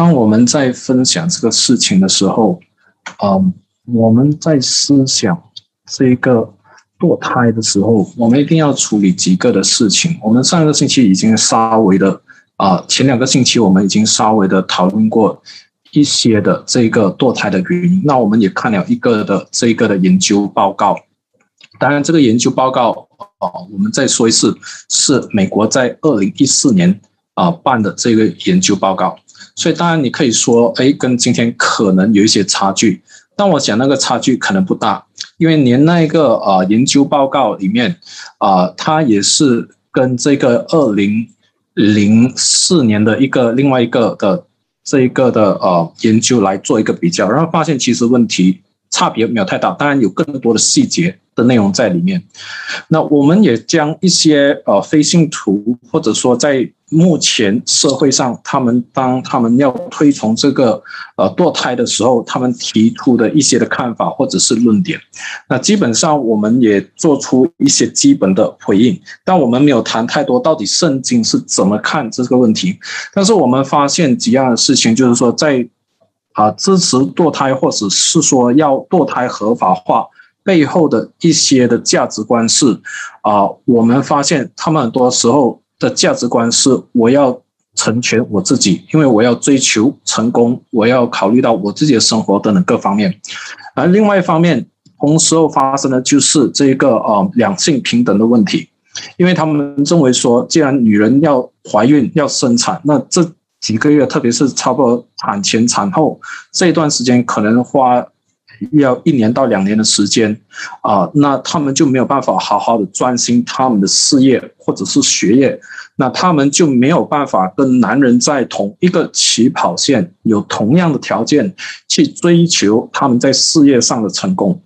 当我们在分享这个事情的时候，嗯，我们在思想这个堕胎的时候，我们一定要处理几个的事情。我们上一个星期已经稍微的啊，前两个星期我们已经稍微的讨论过一些的这个堕胎的原因。那我们也看了一个的这个的研究报告。当然，这个研究报告哦，我们再说一次，是美国在二零一四年啊办的这个研究报告。所以，当然你可以说，哎，跟今天可能有一些差距。但我想那个差距可能不大，因为连那个啊研究报告里面啊，它也是跟这个二零零四年的一个另外一个的这一个的呃研究来做一个比较，然后发现其实问题差别没有太大，当然有更多的细节。的内容在里面，那我们也将一些呃飞信图，或者说在目前社会上，他们当他们要推崇这个呃堕胎的时候，他们提出的一些的看法或者是论点，那基本上我们也做出一些基本的回应，但我们没有谈太多到底圣经是怎么看这个问题。但是我们发现几样的事情，就是说在啊支持堕胎，或者是说要堕胎合法化。背后的一些的价值观是，啊，我们发现他们很多时候的价值观是，我要成全我自己，因为我要追求成功，我要考虑到我自己的生活等等各方面。而另外一方面，同时候发生的就是这个呃两性平等的问题，因为他们认为说，既然女人要怀孕要生产，那这几个月，特别是差不多产前产后这一段时间，可能花。要一年到两年的时间，啊，那他们就没有办法好好的专心他们的事业或者是学业，那他们就没有办法跟男人在同一个起跑线，有同样的条件去追求他们在事业上的成功。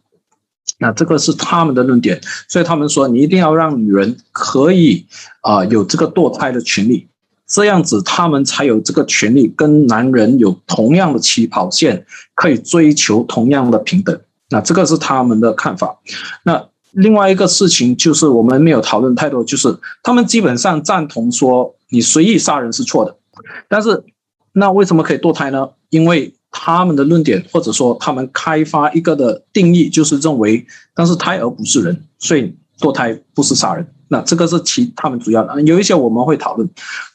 那这个是他们的论点，所以他们说你一定要让女人可以啊有这个堕胎的权利。这样子，他们才有这个权利跟男人有同样的起跑线，可以追求同样的平等。那这个是他们的看法。那另外一个事情就是，我们没有讨论太多，就是他们基本上赞同说，你随意杀人是错的。但是，那为什么可以堕胎呢？因为他们的论点，或者说他们开发一个的定义，就是认为，但是胎儿不是人，所以堕胎不是杀人。那这个是其他们主要的，有一些我们会讨论。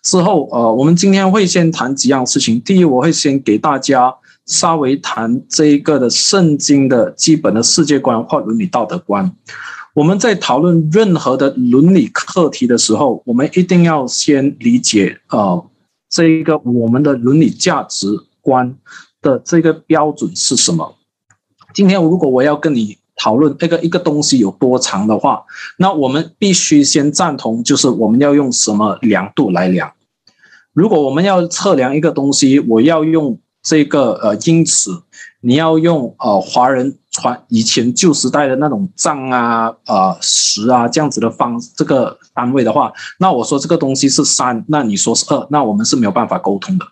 之后，呃，我们今天会先谈几样事情。第一，我会先给大家稍微谈这一个的圣经的基本的世界观或伦理道德观。我们在讨论任何的伦理课题的时候，我们一定要先理解，呃，这一个我们的伦理价值观的这个标准是什么。今天，如果我要跟你。讨论那个一个东西有多长的话，那我们必须先赞同，就是我们要用什么量度来量。如果我们要测量一个东西，我要用这个呃英尺，你要用呃华人传以前旧时代的那种丈啊、呃十啊这样子的方这个单位的话，那我说这个东西是三，那你说是二，那我们是没有办法沟通的。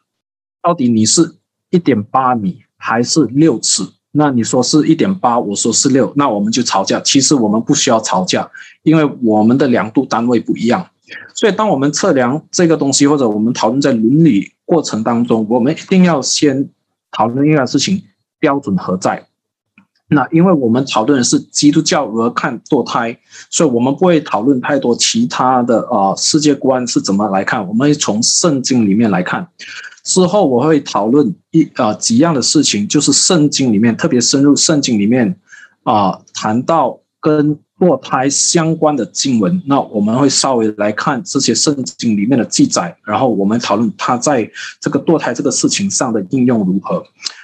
到底你是一点八米还是六尺？那你说是一点八，我说是六，那我们就吵架。其实我们不需要吵架，因为我们的量度单位不一样。所以，当我们测量这个东西，或者我们讨论在伦理过程当中，我们一定要先讨论一件事情：标准何在？那因为我们讨论的是基督教如何看堕胎，所以我们不会讨论太多其他的啊世界观是怎么来看。我们从圣经里面来看。之后我会讨论一啊几样的事情，就是圣经里面特别深入，圣经里面啊谈到跟堕胎相关的经文，那我们会稍微来看这些圣经里面的记载，然后我们讨论它在这个堕胎这个事情上的应用如何。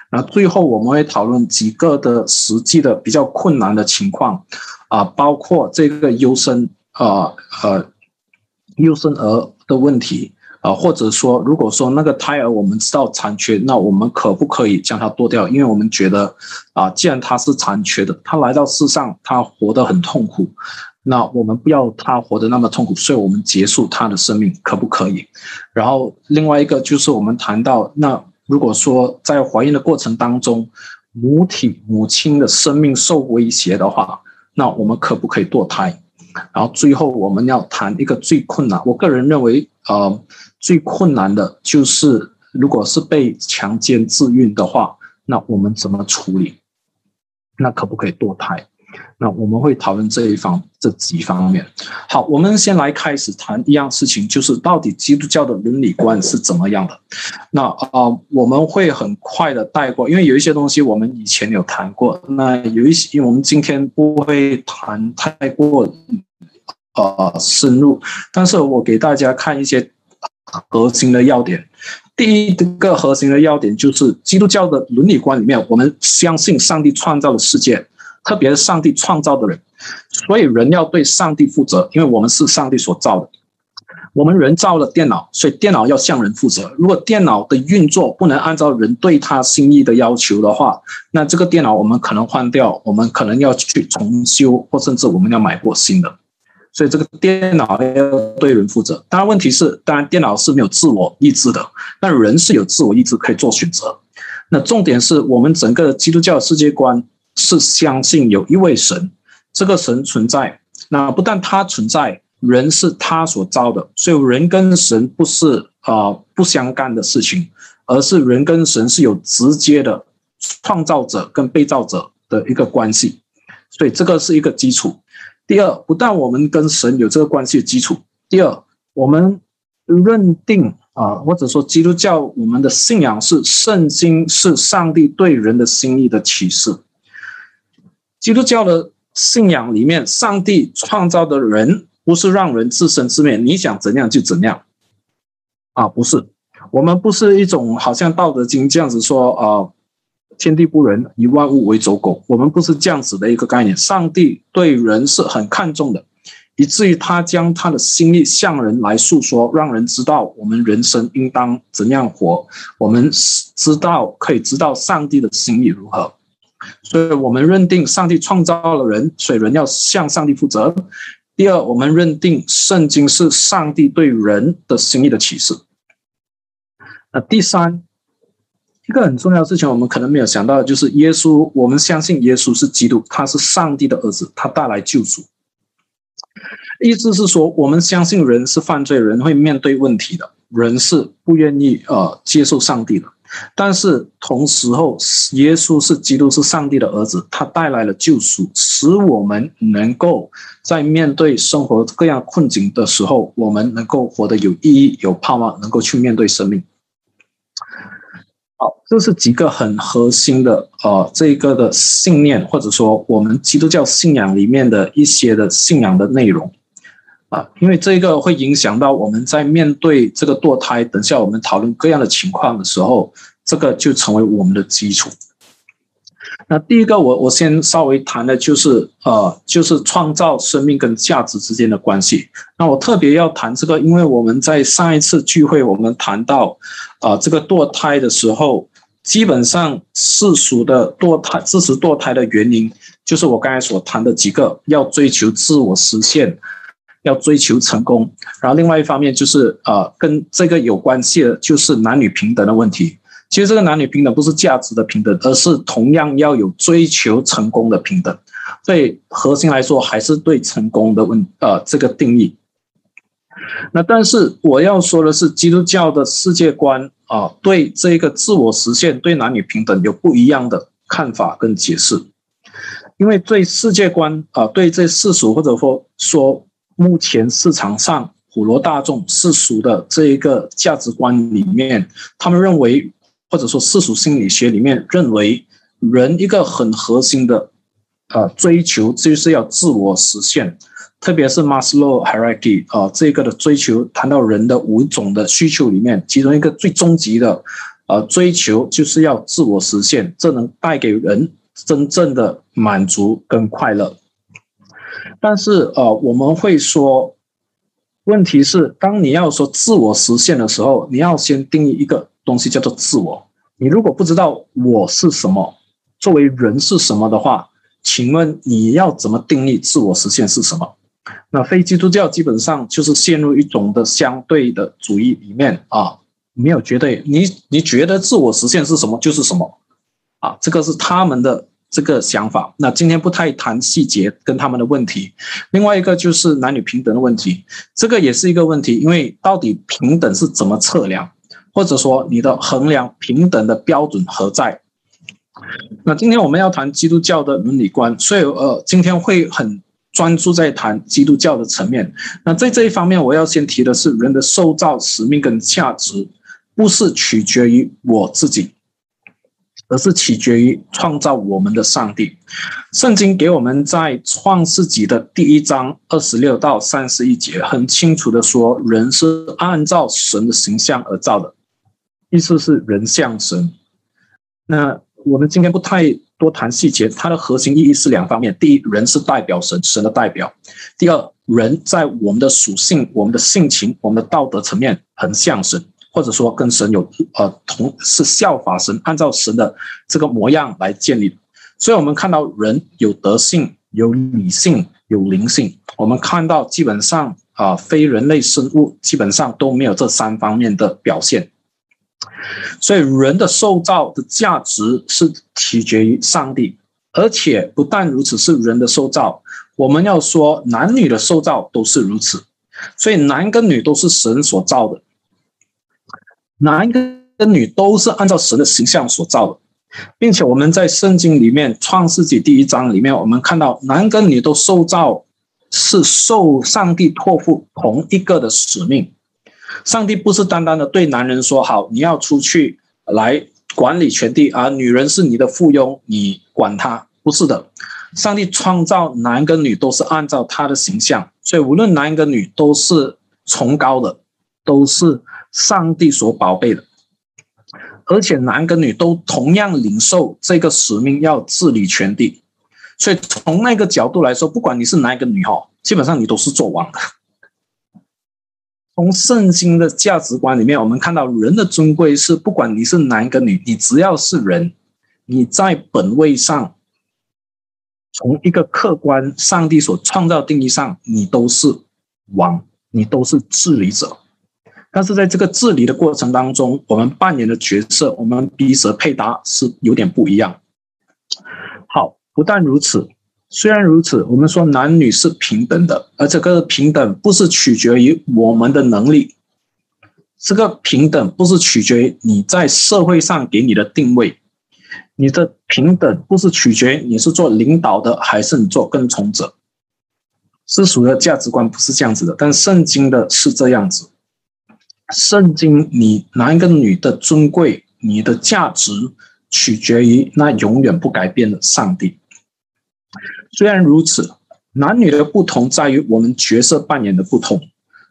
那最后我们会讨论几个的实际的比较困难的情况啊，包括这个优生啊呃优生儿的问题。啊，或者说，如果说那个胎儿我们知道残缺，那我们可不可以将它剁掉？因为我们觉得，啊，既然它是残缺的，它来到世上，它活得很痛苦，那我们不要它活得那么痛苦，所以我们结束它的生命，可不可以？然后另外一个就是我们谈到，那如果说在怀孕的过程当中，母体母亲的生命受威胁的话，那我们可不可以堕胎？然后最后我们要谈一个最困难，我个人认为，呃。最困难的就是如果是被强奸自孕的话，那我们怎么处理？那可不可以堕胎？那我们会讨论这一方这几方面。好，我们先来开始谈一样事情，就是到底基督教的伦理观是怎么样的？那啊，我们会很快的带过，因为有一些东西我们以前有谈过。那有一些，因为我们今天不会谈太过呃深入，但是我给大家看一些核心的要点。第一个核心的要点就是基督教的伦理观里面，我们相信上帝创造了世界。特别是上帝创造的人，所以人要对上帝负责，因为我们是上帝所造的。我们人造了电脑，所以电脑要向人负责。如果电脑的运作不能按照人对他心意的要求的话，那这个电脑我们可能换掉，我们可能要去重修，或甚至我们要买过新的。所以这个电脑要对人负责。当然，问题是，当然电脑是没有自我意志的，那人是有自我意志可以做选择。那重点是我们整个基督教世界观。是相信有一位神，这个神存在。那不但他存在，人是他所造的，所以人跟神不是啊不相干的事情，而是人跟神是有直接的创造者跟被造者的一个关系。所以这个是一个基础。第二，不但我们跟神有这个关系的基础，第二，我们认定啊，或者说基督教我们的信仰是圣经是上帝对人的心意的启示。基督教的信仰里面，上帝创造的人不是让人自生自灭，你想怎样就怎样，啊，不是，我们不是一种好像《道德经》这样子说，啊，天地不仁，以万物为走狗，我们不是这样子的一个概念。上帝对人是很看重的，以至于他将他的心意向人来诉说，让人知道我们人生应当怎样活，我们知道可以知道上帝的心意如何。所以我们认定上帝创造了人，所以人要向上帝负责。第二，我们认定圣经是上帝对人的心意的启示。那第三，一个很重要的事情，我们可能没有想到，就是耶稣。我们相信耶稣是基督，他是上帝的儿子，他带来救赎。意思是说，我们相信人是犯罪，人会面对问题的，人是不愿意呃接受上帝的。但是同时候，耶稣是基督，是上帝的儿子，他带来了救赎，使我们能够在面对生活各样困境的时候，我们能够活得有意义、有盼望，能够去面对生命。好，这是几个很核心的呃，这一个的信念，或者说我们基督教信仰里面的一些的信仰的内容。啊，因为这个会影响到我们在面对这个堕胎，等下我们讨论各样的情况的时候，这个就成为我们的基础。那第一个，我我先稍微谈的就是呃，就是创造生命跟价值之间的关系。那我特别要谈这个，因为我们在上一次聚会我们谈到啊，这个堕胎的时候，基本上世俗的堕胎支持堕胎的原因，就是我刚才所谈的几个，要追求自我实现。要追求成功，然后另外一方面就是呃，跟这个有关系的，就是男女平等的问题。其实这个男女平等不是价值的平等，而是同样要有追求成功的平等。所以核心来说，还是对成功的问呃这个定义。那但是我要说的是，基督教的世界观啊，对这个自我实现、对男女平等有不一样的看法跟解释。因为对世界观啊，对这世俗或者说说。目前市场上普罗大众世俗的这一个价值观里面，他们认为，或者说世俗心理学里面认为，人一个很核心的呃追求就是要自我实现，特别是 Maslow hierarchy 啊这个的追求，谈到人的五种的需求里面，其中一个最终极的呃追求就是要自我实现，这能带给人真正的满足跟快乐。但是，呃，我们会说，问题是，当你要说自我实现的时候，你要先定义一个东西叫做自我。你如果不知道我是什么，作为人是什么的话，请问你要怎么定义自我实现是什么？那非基督教基本上就是陷入一种的相对的主义里面啊，没有绝对。你你觉得自我实现是什么就是什么啊，这个是他们的。这个想法，那今天不太谈细节跟他们的问题。另外一个就是男女平等的问题，这个也是一个问题，因为到底平等是怎么测量？或者说你的衡量平等的标准何在？那今天我们要谈基督教的伦理观，所以呃，今天会很专注在谈基督教的层面。那在这一方面，我要先提的是人的受造使命跟价值，不是取决于我自己，而是取决于创造我们的上帝。圣经给我们在创世纪的第一章二十六到三十一节，很清楚的说，人是按照神的形象而造的，意思是人像神。那我们今天不太多谈细节，它的核心意义是两方面：第一，人是代表神，神的代表；第二，人在我们的属性、我们的性情、我们的道德层面很像神，或者说跟神有呃同是效法神，按照神的这个模样来建立。所以，我们看到人有德性、有理性、有灵性。我们看到基本上啊，非人类生物基本上都没有这三方面的表现。所以，人的受造的价值是取决于上帝，而且不但如此，是人的受造。我们要说，男女的受造都是如此。所以，男跟女都是神所造的，男跟女都是按照神的形象所造的，并且我们在圣经里面《创世纪》第一章里面，我们看到男跟女都受造是受上帝托付同一个的使命。上帝不是单单的对男人说好，你要出去来管理全地而，女人是你的附庸，你管她，不是的。上帝创造男跟女都是按照他的形象，所以无论男跟女都是崇高的，都是上帝所宝贝的，而且男跟女都同样领受这个使命，要治理全地。所以从那个角度来说，不管你是男跟女哈，基本上你都是做王的。从圣经的价值观里面，我们看到人的尊贵是，不管你是男跟女，你只要是人，你在本位上，从一个客观上帝所创造定义上，你都是王，你都是治理者。但是在这个治理的过程当中，我们扮演的角色，我们彼此配搭是有点不一样。好，不但如此。虽然如此，我们说男女是平等的，而这个平等不是取决于我们的能力，这个平等不是取决于你在社会上给你的定位，你的平等不是取决于你是做领导的还是你做跟从者，世俗的价值观不是这样子的，但圣经的是这样子，圣经你男跟女的尊贵，你的价值取决于那永远不改变的上帝。虽然如此，男女的不同在于我们角色扮演的不同。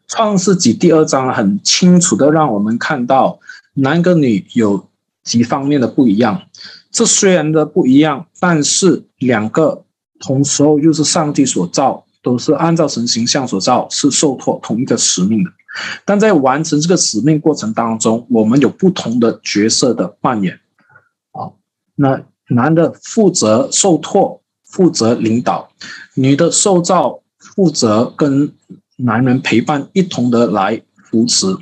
创世纪第二章很清楚的让我们看到，男跟女有几方面的不一样。这虽然的不一样，但是两个同时候又是上帝所造，都是按照神形象所造，是受托同一个使命的。但在完成这个使命过程当中，我们有不同的角色的扮演。啊，那男的负责受托。负责领导，女的受造负责跟男人陪伴，一同的来扶持。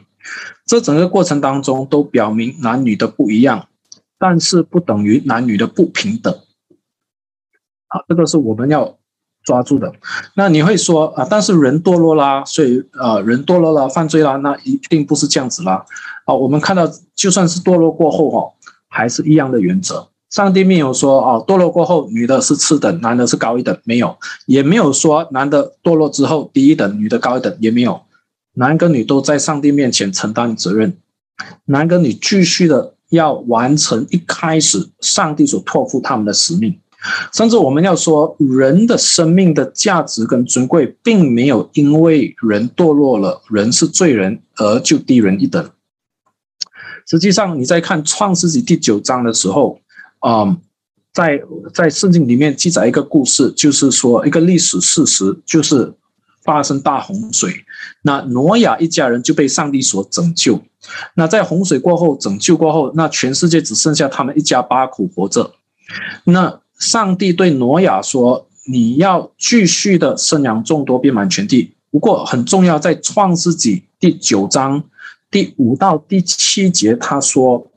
这整个过程当中都表明男女的不一样，但是不等于男女的不平等。好，这个是我们要抓住的。那你会说啊，但是人堕落啦，所以呃，人堕落了，犯罪啦，那一定不是这样子啦。啊，我们看到就算是堕落过后哈，还是一样的原则。上帝没有说哦，堕落过后女的是次等，男的是高一等，没有，也没有说男的堕落之后低一等，女的高一等，也没有，男跟女都在上帝面前承担责任，男跟女继续的要完成一开始上帝所托付他们的使命，甚至我们要说人的生命的价值跟尊贵，并没有因为人堕落了，人是罪人而就低人一等。实际上你在看创世纪第九章的时候。啊，在在圣经里面记载一个故事，就是说一个历史事实，就是发生大洪水，那挪亚一家人就被上帝所拯救。那在洪水过后，拯救过后，那全世界只剩下他们一家八口活着。那上帝对挪亚说：“你要继续的生养众多，遍满全地。不过很重要，在创世纪第九章第五到第七节，他说：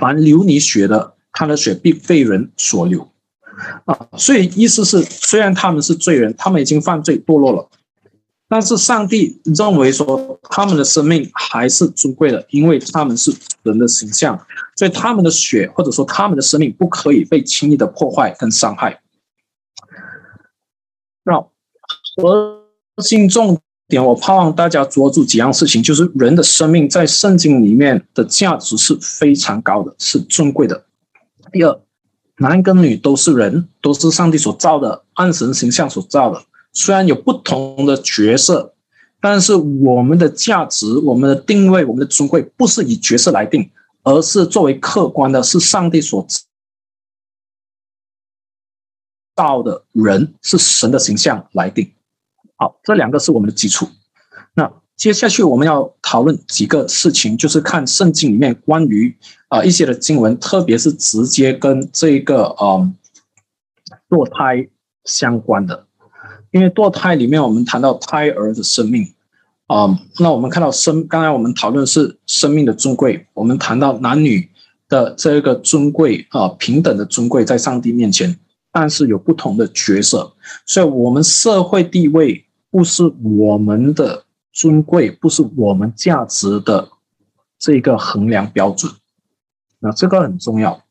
凡流你血的。”他的血必被人所流啊，所以意思是，虽然他们是罪人，他们已经犯罪堕落了，但是上帝认为说他们的生命还是尊贵的，因为他们是人的形象，所以他们的血或者说他们的生命不可以被轻易的破坏跟伤害。那核心重点，我盼望大家捉住几样事情，就是人的生命在圣经里面的价值是非常高的，是尊贵的。第二，男跟女都是人，都是上帝所造的，按神形象所造的。虽然有不同的角色，但是我们的价值、我们的定位、我们的尊贵，不是以角色来定，而是作为客观的，是上帝所造的人，是神的形象来定。好，这两个是我们的基础。那接下去我们要讨论几个事情，就是看圣经里面关于啊一些的经文，特别是直接跟这个嗯堕胎相关的。因为堕胎里面，我们谈到胎儿的生命，啊，那我们看到生，刚才我们讨论是生命的尊贵，我们谈到男女的这个尊贵啊，平等的尊贵在上帝面前，但是有不同的角色，所以我们社会地位不是我们的尊贵，不是我们价值的这个衡量标准，那这个很重要。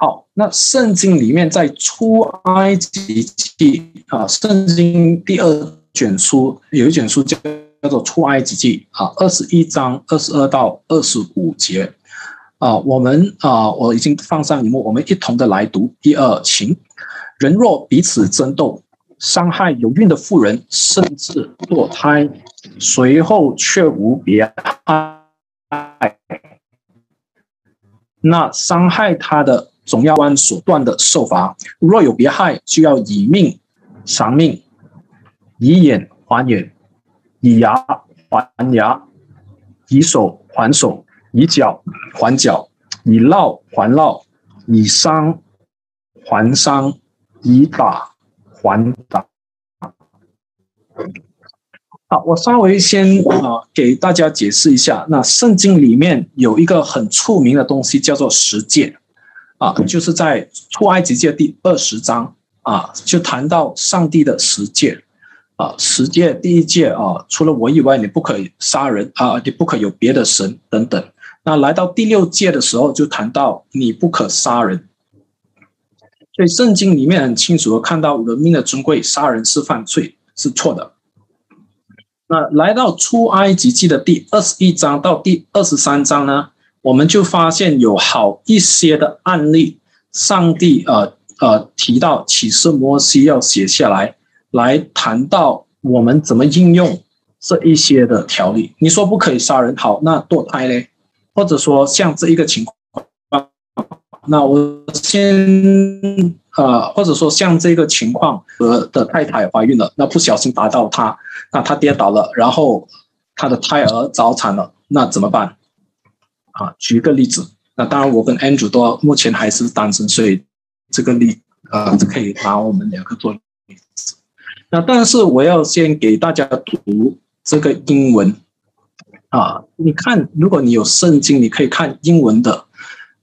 好，那圣经里面在出埃及记啊，圣经第二卷书有一卷书叫叫做出埃及记啊，二十一章二十二到二十五节啊，我们啊我已经放上荧幕，我们一同的来读。一二，请人若彼此争斗，伤害有孕的妇人，甚至堕胎，随后却无别害，那伤害他的。总要按所断的受罚，若有别害，就要以命偿命，以眼还眼，以牙还牙，以手还手，以脚还脚，以烙还烙，以伤还伤，以打还打。好，我稍微先啊给大家解释一下，那圣经里面有一个很出名的东西，叫做十诫。啊，就是在出埃及记第二十章啊，就谈到上帝的十诫啊，十诫第一诫啊，除了我以外，你不可以杀人啊，你不可有别的神等等。那来到第六诫的时候，就谈到你不可杀人。所以圣经里面很清楚的看到人命的尊贵，杀人是犯罪，是错的。那来到出埃及记的第二十一章到第二十三章呢？我们就发现有好一些的案例，上帝呃呃提到启示摩西要写下来，来谈到我们怎么应用这一些的条例。你说不可以杀人，好，那堕胎嘞？或者说像这一个情况，那我先呃，或者说像这个情况，我的太太怀孕了，那不小心打到她，那她跌倒了，然后她的胎儿早产了，那怎么办？啊，举个例子，那当然我跟 Andrew 都目前还是单身，所以这个例呃可以拿我们两个做例子。那但是我要先给大家读这个英文啊，你看，如果你有圣经，你可以看英文的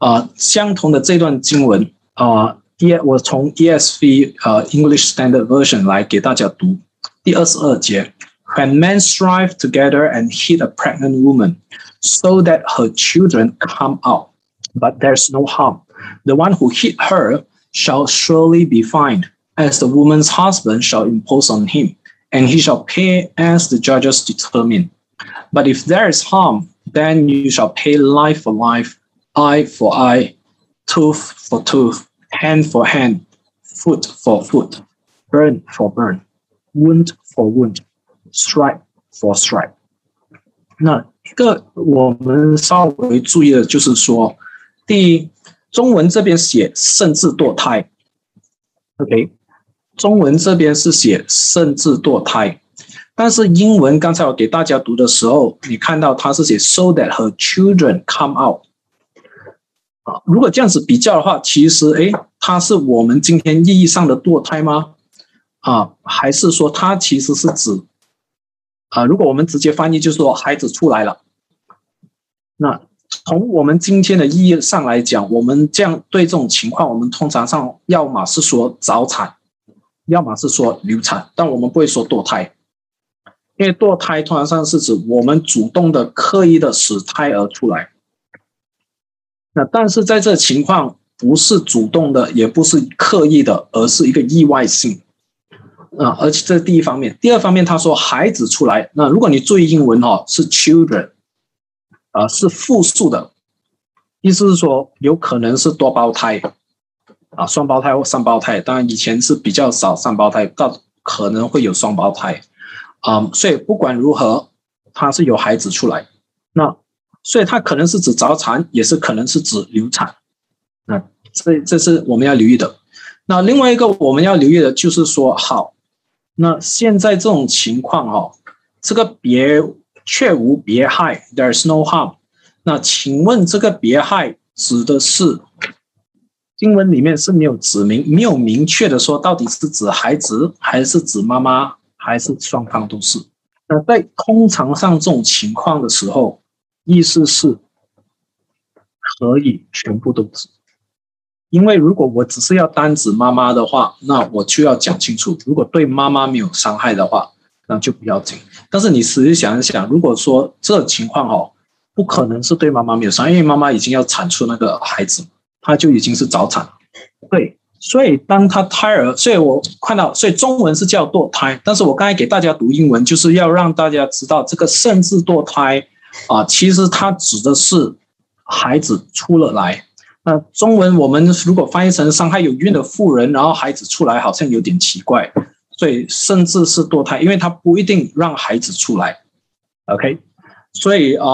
啊，相同的这段经文啊，E 我从 ESV 呃 English Standard Version 来给大家读第二十二节，When men strive together and hit a pregnant woman。so that her children come out, but there's no harm. The one who hit her shall surely be fined, as the woman's husband shall impose on him, and he shall pay as the judges determine. But if there is harm, then you shall pay life for life, eye for eye, tooth for tooth, hand for hand, foot for foot, burn for burn, wound for wound, stripe for stripe. 那一个我们稍微注意的就是说，第一，中文这边写甚至堕胎，OK，中文这边是写甚至堕胎，但是英文刚才我给大家读的时候，你看到它是写 so that her children come out，啊，如果这样子比较的话，其实诶，它是我们今天意义上的堕胎吗？啊，还是说它其实是指？啊，如果我们直接翻译，就是说孩子出来了。那从我们今天的意义上来讲，我们这样对这种情况，我们通常上要么是说早产，要么是说流产，但我们不会说堕胎。因为堕胎通常上是指我们主动的、刻意的使胎儿出来。那但是在这情况不是主动的，也不是刻意的，而是一个意外性。啊，而且这是第一方面。第二方面，他说孩子出来，那如果你注意英文哈，是 children，啊，是复数的，意思是说有可能是多胞胎，啊，双胞胎或三胞胎。当然以前是比较少三胞胎，到可能会有双胞胎，啊，所以不管如何，他是有孩子出来。那所以它可能是指早产，也是可能是指流产。那这这是我们要留意的。那另外一个我们要留意的就是说，好。那现在这种情况哈，这个别却无别害，there's no harm。那请问这个别害指的是经文里面是没有指明，没有明确的说到底是指孩子还是指妈妈还是双方都是？那在通常上这种情况的时候，意思是可以全部都指。因为如果我只是要单指妈妈的话，那我就要讲清楚。如果对妈妈没有伤害的话，那就不要紧。但是你实际想一想，如果说这情况哦，不可能是对妈妈没有伤害，因为妈妈已经要产出那个孩子，她就已经是早产。对，所以当她胎儿，所以我看到，所以中文是叫堕胎，但是我刚才给大家读英文，就是要让大家知道，这个甚至堕胎啊，其实它指的是孩子出了来。那中文我们如果翻译成伤害有孕的妇人，然后孩子出来，好像有点奇怪，所以甚至是堕胎，因为他不一定让孩子出来。OK，所以啊，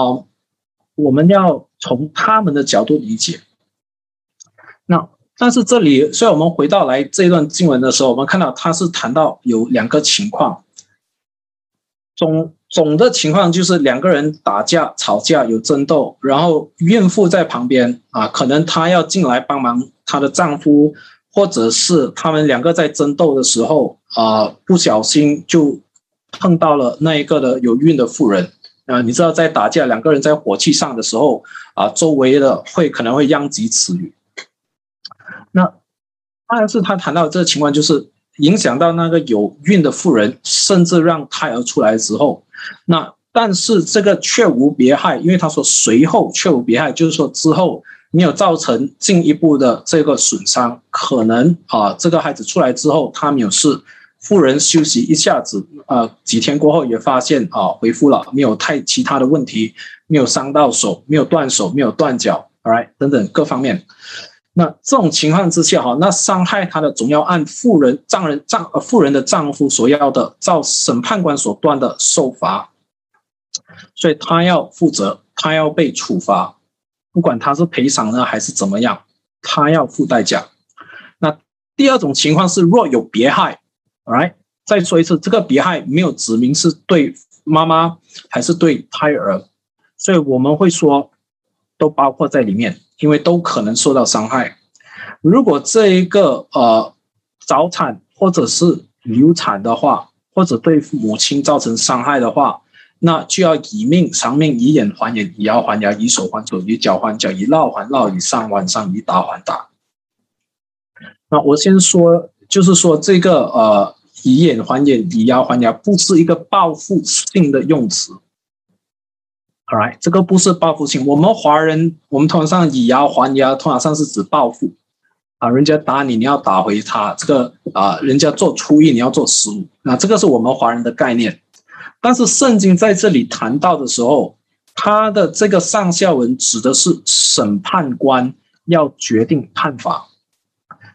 我们要从他们的角度理解。那但是这里，所以我们回到来这一段经文的时候，我们看到他是谈到有两个情况，总。总的情况就是两个人打架、吵架、有争斗，然后孕妇在旁边啊，可能她要进来帮忙她的丈夫，或者是他们两个在争斗的时候啊，不小心就碰到了那一个的有孕的妇人啊。你知道，在打架两个人在火气上的时候啊，周围的会可能会殃及池鱼。那但是他谈到这个情况，就是影响到那个有孕的妇人，甚至让胎儿出来之后。那但是这个却无别害，因为他说随后却无别害，就是说之后没有造成进一步的这个损伤，可能啊这个孩子出来之后他没有事，妇人休息一下子啊几天过后也发现啊恢复了，没有太其他的问题，没有伤到手，没有断手，没有断脚，all，right 等等各方面。那这种情况之下哈，那伤害他的总要按妇人丈人丈呃妇人的丈夫所要的，照审判官所断的受罚，所以他要负责，他要被处罚，不管他是赔偿呢还是怎么样，他要付代价。那第二种情况是若有别害，right？再说一次，这个别害没有指明是对妈妈还是对胎儿，所以我们会说都包括在里面。因为都可能受到伤害。如果这一个呃早产或者是流产的话，或者对母亲造成伤害的话，那就要以命偿命，以眼还眼，以牙还牙，以手还手，以脚还脚，以闹还闹，以上还上，以打还打。那我先说，就是说这个呃以眼还眼，以牙还牙，不是一个报复性的用词。Alright，这个不是报复性。我们华人，我们通常以牙还牙，通常上是指报复啊，人家打你，你要打回他。这个啊，人家做初一，你要做十五。那这个是我们华人的概念。但是圣经在这里谈到的时候，他的这个上下文指的是审判官要决定判罚，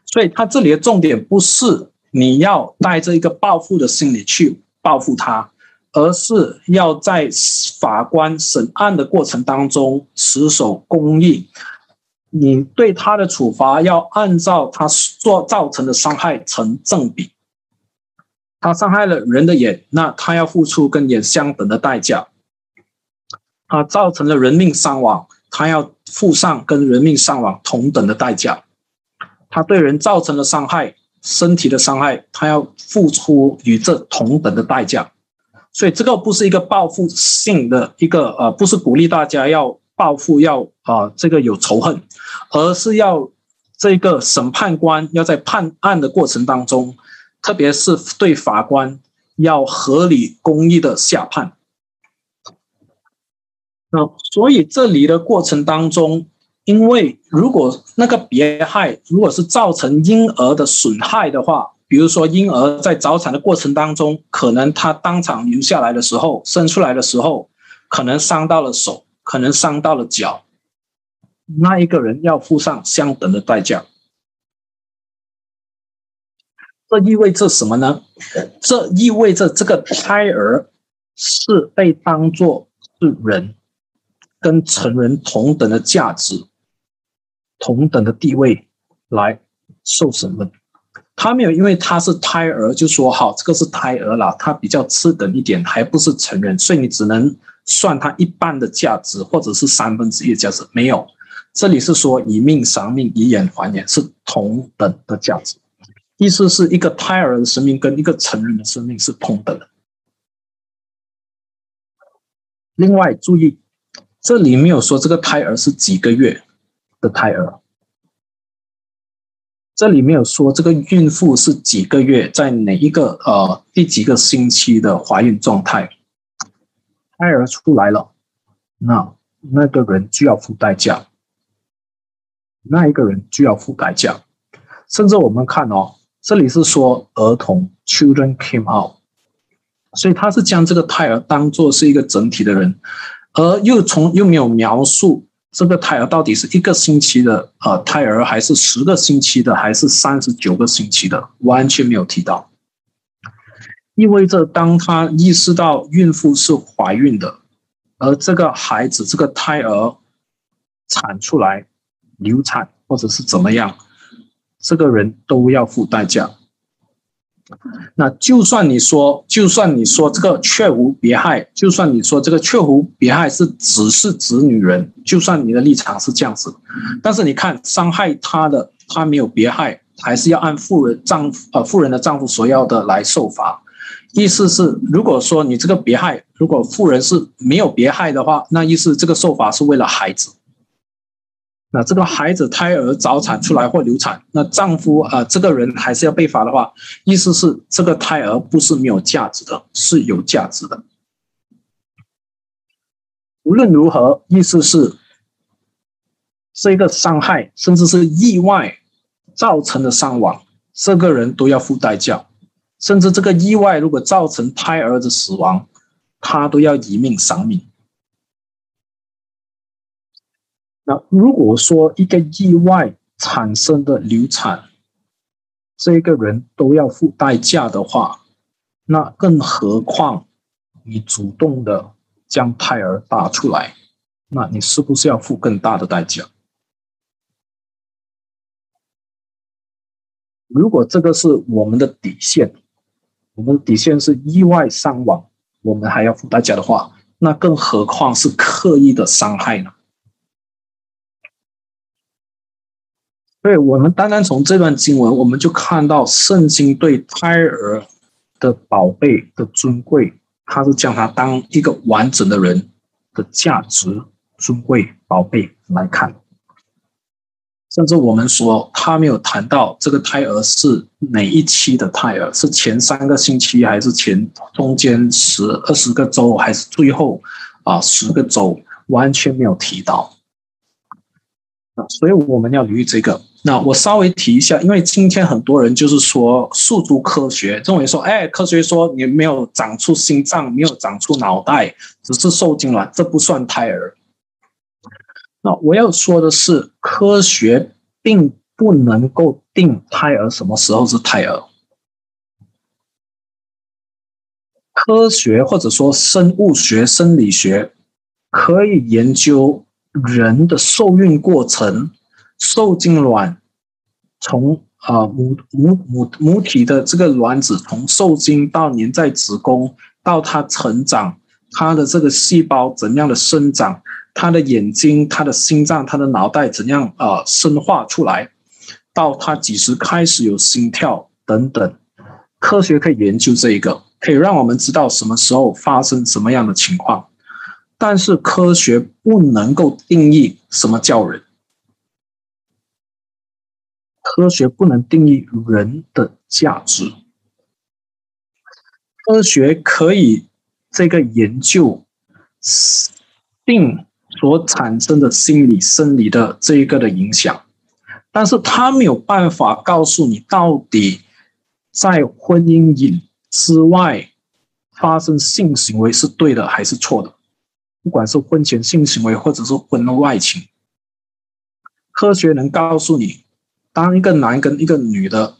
所以他这里的重点不是你要带着一个报复的心理去报复他。而是要在法官审案的过程当中持守公义，你对他的处罚要按照他做造成的伤害成正比。他伤害了人的眼，那他要付出跟眼相等的代价。他造成了人命伤亡，他要付上跟人命伤亡同等的代价。他对人造成了伤害，身体的伤害，他要付出与这同等的代价。所以这个不是一个报复性的一个呃，不是鼓励大家要报复要啊这个有仇恨，而是要这个审判官要在判案的过程当中，特别是对法官要合理公义的下判。那所以这里的过程当中，因为如果那个别害如果是造成婴儿的损害的话，比如说婴儿在早产的过程当中，可能他当场流下来的时候，生出来的时候，可能伤到了手，可能伤到了脚，那一个人要付上相等的代价。这意味着什么呢？这意味着这个胎儿是被当作是人。跟成人同等的价值、同等的地位来受审问，他没有因为他是胎儿就说好这个是胎儿了，他比较次等一点，还不是成人，所以你只能算他一半的价值，或者是三分之一的价值。没有，这里是说以命偿命，以眼还眼，是同等的价值，意思是一个胎儿的生命跟一个成人的生命是同等的。另外注意。这里没有说这个胎儿是几个月的胎儿，这里没有说这个孕妇是几个月，在哪一个呃第几个星期的怀孕状态，胎儿出来了，那那个人就要付代价，那一个人就要付代价，甚至我们看哦，这里是说儿童 children came out，所以他是将这个胎儿当做是一个整体的人。而又从又没有描述这个胎儿到底是一个星期的呃胎儿，还是十个星期的，还是三十九个星期的，完全没有提到。意味着当他意识到孕妇是怀孕的，而这个孩子这个胎儿产出来流产或者是怎么样，这个人都要付代价。那就算你说，就算你说这个确无别害，就算你说这个确无别害是只是指女人，就算你的立场是这样子，但是你看伤害她的，她没有别害，还是要按妇人丈夫呃妇人的丈夫所要的来受罚。意思是，如果说你这个别害，如果妇人是没有别害的话，那意思这个受罚是为了孩子。那这个孩子胎儿早产出来或流产，那丈夫啊，这个人还是要被罚的话，意思是这个胎儿不是没有价值的，是有价值的。无论如何，意思是这个伤害甚至是意外造成的伤亡，这个人都要付代价，甚至这个意外如果造成胎儿的死亡，他都要以命偿命。那如果说一个意外产生的流产，这个人都要付代价的话，那更何况你主动的将胎儿打出来，那你是不是要付更大的代价？如果这个是我们的底线，我们底线是意外伤亡，我们还要付代价的话，那更何况是刻意的伤害呢？对我们单单从这段经文，我们就看到圣经对胎儿的宝贝的尊贵，他是将他当一个完整的人的价值、尊贵、宝贝来看。甚至我们说，他没有谈到这个胎儿是哪一期的胎儿，是前三个星期，还是前中间十二十个周，还是最后啊十个周，完全没有提到。啊所以我们要留意这个。那我稍微提一下，因为今天很多人就是说诉诸科学，认为说，哎，科学说你没有长出心脏，没有长出脑袋，只是受精卵，这不算胎儿。那我要说的是，科学并不能够定胎儿什么时候是胎儿。科学或者说生物学、生理学可以研究。人的受孕过程，受精卵从啊母母母母体的这个卵子从受精到粘在子宫，到它成长，它的这个细胞怎样的生长，它的眼睛、它的心脏、它的脑袋怎样啊生化出来，到它几时开始有心跳等等，科学可以研究这一个，可以让我们知道什么时候发生什么样的情况。但是科学不能够定义什么叫人，科学不能定义人的价值，科学可以这个研究病所产生的心理生理的这一个的影响，但是他没有办法告诉你到底在婚姻瘾之外发生性行为是对的还是错的，不管是婚前性行为或者是婚外情，科学能告诉你，当一个男跟一个女的。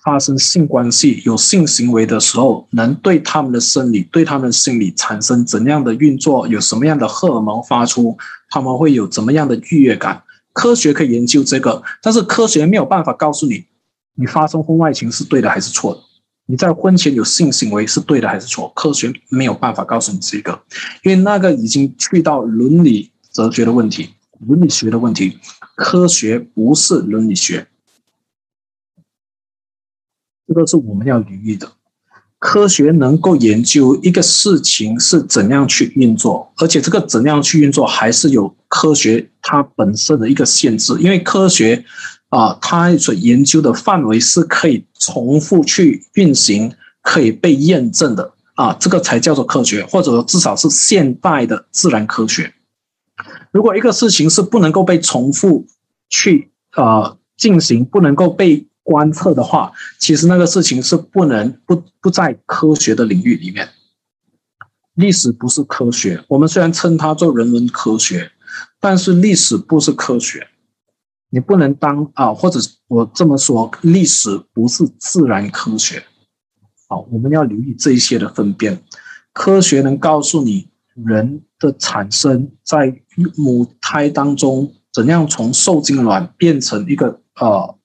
发生性关系、有性行为的时候，能对他们的生理、对他们的心理产生怎样的运作？有什么样的荷尔蒙发出？他们会有怎么样的愉悦感？科学可以研究这个，但是科学没有办法告诉你，你发生婚外情是对的还是错的？你在婚前有性行为是对的还是错？科学没有办法告诉你这个，因为那个已经去到伦理哲学的问题、伦理学的问题。科学不是伦理学。这个是我们要留意的。科学能够研究一个事情是怎样去运作，而且这个怎样去运作还是有科学它本身的一个限制。因为科学啊，它所研究的范围是可以重复去运行、可以被验证的啊，这个才叫做科学，或者至少是现代的自然科学。如果一个事情是不能够被重复去啊进行，不能够被观测的话，其实那个事情是不能不不在科学的领域里面。历史不是科学，我们虽然称它做人文科学，但是历史不是科学。你不能当啊，或者我这么说，历史不是自然科学。好，我们要留意这一些的分辨。科学能告诉你人的产生在母胎当中怎样从受精卵变成一个呃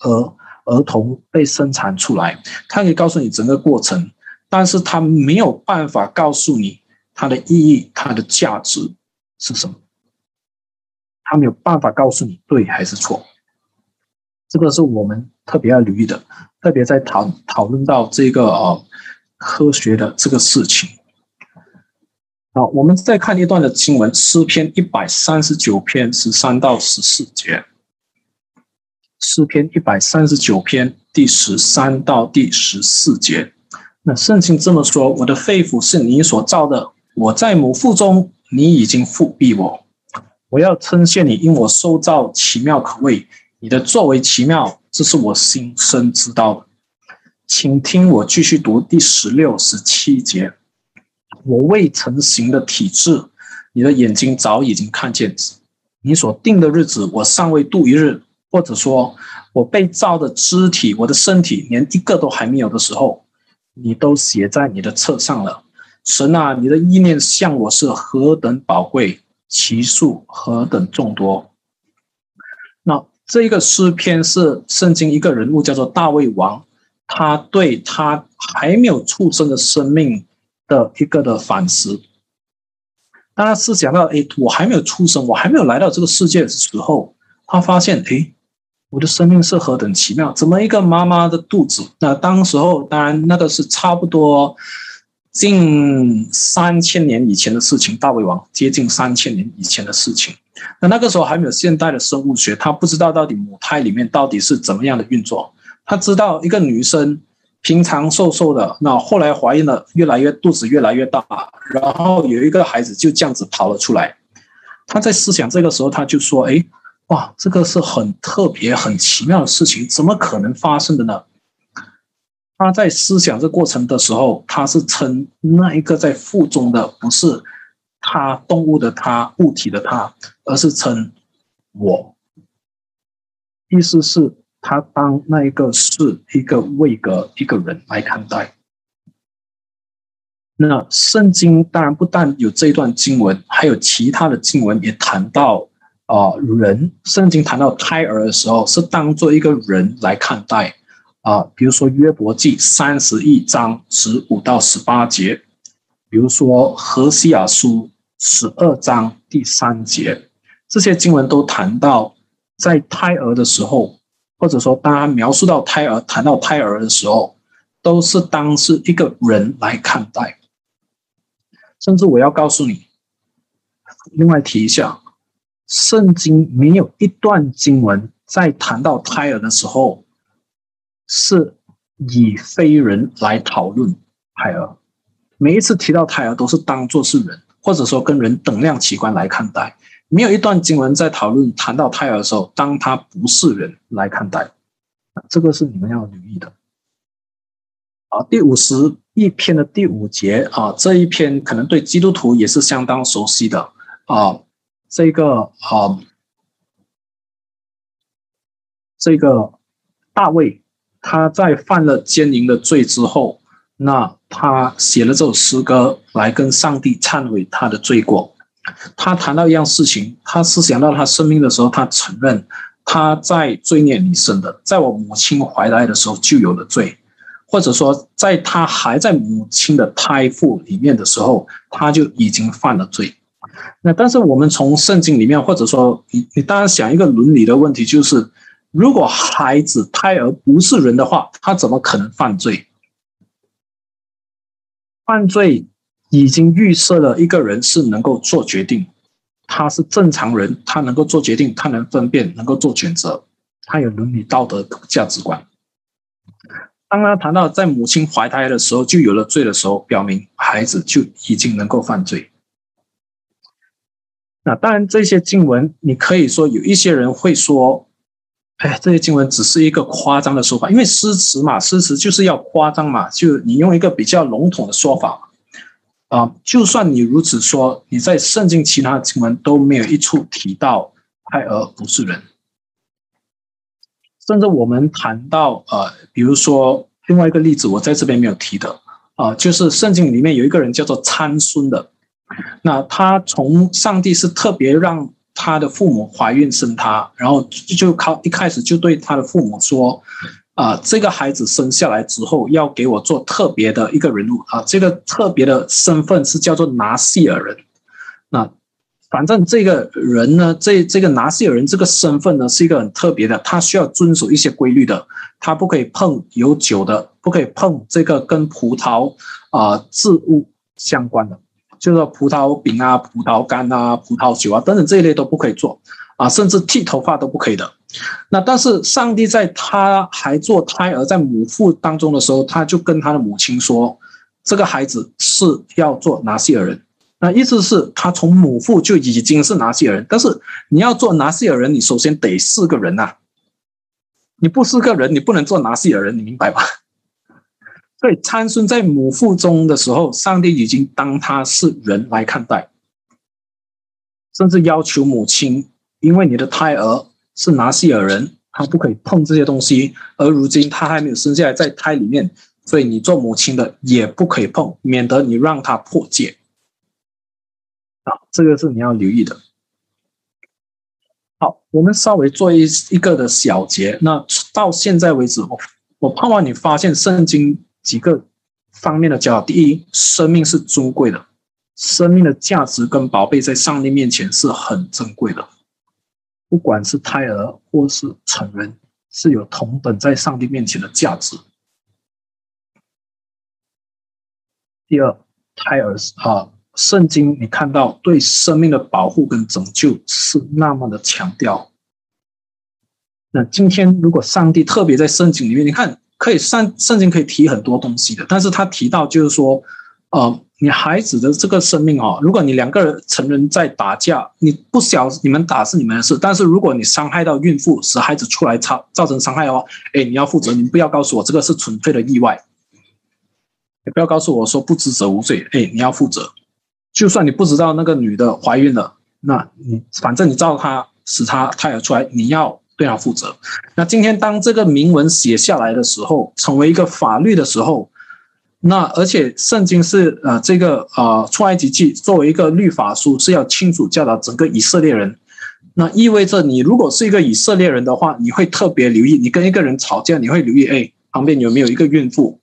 儿。儿童被生产出来，它可以告诉你整个过程，但是他没有办法告诉你它的意义、它的价值是什么。他没有办法告诉你对还是错，这个是我们特别要留意的，特别在讨讨论到这个呃科学的这个事情。好，我们再看一段的经文，诗篇一百三十九篇十三到十四节。诗篇一百三十九篇第十三到第十四节，那圣经这么说：“我的肺腑是你所造的，我在母腹中，你已经复庇我。我要称谢你，因我受造奇妙可畏，你的作为奇妙，这是我心生知道的。”请听我继续读第十六、十七节：“我未成形的体质，你的眼睛早已经看见；你所定的日子，我尚未度一日。”或者说，我被造的肢体，我的身体连一个都还没有的时候，你都写在你的册上了。神啊，你的意念向我是何等宝贵，其数何等众多。那这个诗篇是圣经一个人物叫做大卫王，他对他还没有出生的生命的一个的反思。当他思想到，哎，我还没有出生，我还没有来到这个世界的时候，他发现，哎。我的生命是何等奇妙！怎么一个妈妈的肚子？那当时候，当然那个是差不多近三千年以前的事情。大胃王接近三千年以前的事情。那那个时候还没有现代的生物学，他不知道到底母胎里面到底是怎么样的运作。他知道一个女生平常瘦瘦的，那后来怀孕了，越来越肚子越来越大，然后有一个孩子就这样子跑了出来。他在思想这个时候，他就说：“哎。”哇，这个是很特别、很奇妙的事情，怎么可能发生的呢？他在思想这过程的时候，他是称那一个在腹中的不是他动物的他物体的他，而是称我。意思是，他当那一个是一个位格一个人来看待。那圣经当然不但有这一段经文，还有其他的经文也谈到。啊，人圣经谈到胎儿的时候，是当做一个人来看待啊。比如说约伯记三十一章十五到十八节，比如说何西亚书十二章第三节，这些经文都谈到在胎儿的时候，或者说当他描述到胎儿，谈到胎儿的时候，都是当是一个人来看待。甚至我要告诉你，另外提一下。圣经没有一段经文在谈到胎儿的时候，是以非人来讨论，胎儿，每一次提到胎儿都是当做是人，或者说跟人等量齐观来看待。没有一段经文在讨论谈到胎儿的时候，当他不是人来看待，这个是你们要留意的。啊，第五十一篇的第五节啊，这一篇可能对基督徒也是相当熟悉的啊。这个啊，这个大卫他在犯了奸淫的罪之后，那他写了这首诗歌来跟上帝忏悔他的罪过。他谈到一样事情，他思想到他生命的时候，他承认他在罪孽里生的，在我母亲怀胎的时候就有了罪。或者说，在他还在母亲的胎腹里面的时候，他就已经犯了罪。那但是我们从圣经里面，或者说你你当然想一个伦理的问题，就是如果孩子胎儿不是人的话，他怎么可能犯罪？犯罪已经预设了一个人是能够做决定，他是正常人，他能够做决定，他能分辨，能够做选择，他有伦理道德价值观。当他谈到在母亲怀胎的时候就有了罪的时候，表明孩子就已经能够犯罪。那当然，这些经文你可以说有一些人会说：“哎，这些经文只是一个夸张的说法，因为诗词嘛，诗词就是要夸张嘛，就你用一个比较笼统的说法啊。就算你如此说，你在圣经其他的经文都没有一处提到胎儿不是人。”甚至我们谈到呃，比如说另外一个例子，我在这边没有提的啊，就是圣经里面有一个人叫做参孙的，那他从上帝是特别让他的父母怀孕生他，然后就靠一开始就对他的父母说啊，这个孩子生下来之后要给我做特别的一个人物啊，这个特别的身份是叫做拿西尔人，那。反正这个人呢，这这个拿西尔人这个身份呢，是一个很特别的，他需要遵守一些规律的，他不可以碰有酒的，不可以碰这个跟葡萄啊质物相关的，就是说葡萄饼啊、葡萄干啊、葡萄酒啊等等这一类都不可以做啊，甚至剃头发都不可以的。那但是上帝在他还做胎儿在母腹当中的时候，他就跟他的母亲说，这个孩子是要做拿西尔人。那意思是，他从母腹就已经是拿西尔人，但是你要做拿西尔人，你首先得是个人呐。你不是个人，你不能做拿西尔人，你明白吧？所以参孙在母腹中的时候，上帝已经当他是人来看待，甚至要求母亲，因为你的胎儿是拿西尔人，他不可以碰这些东西。而如今他还没有生下来，在胎里面，所以你做母亲的也不可以碰，免得你让他破戒啊。这个是你要留意的。好，我们稍微做一一个的小结。那到现在为止，我我盼望你发现圣经几个方面的教导。第一，生命是尊贵的，生命的价值跟宝贝在上帝面前是很珍贵的，不管是胎儿或是成人，是有同等在上帝面前的价值。第二，胎儿啊。圣经，你看到对生命的保护跟拯救是那么的强调。那今天，如果上帝特别在圣经里面，你看，可以圣圣经可以提很多东西的，但是他提到就是说，呃，你孩子的这个生命哦，如果你两个人成人在打架，你不晓你们打是你们的事，但是如果你伤害到孕妇，使孩子出来造造成伤害的话，哎，你要负责，你不要告诉我这个是纯粹的意外，也不要告诉我说不知者无罪，哎，你要负责。就算你不知道那个女的怀孕了，那你反正你照她使她胎儿出来，你要对他负责。那今天当这个铭文写下来的时候，成为一个法律的时候，那而且圣经是呃这个呃出埃及记作为一个律法书是要清楚教导整个以色列人。那意味着你如果是一个以色列人的话，你会特别留意，你跟一个人吵架，你会留意哎旁边有没有一个孕妇，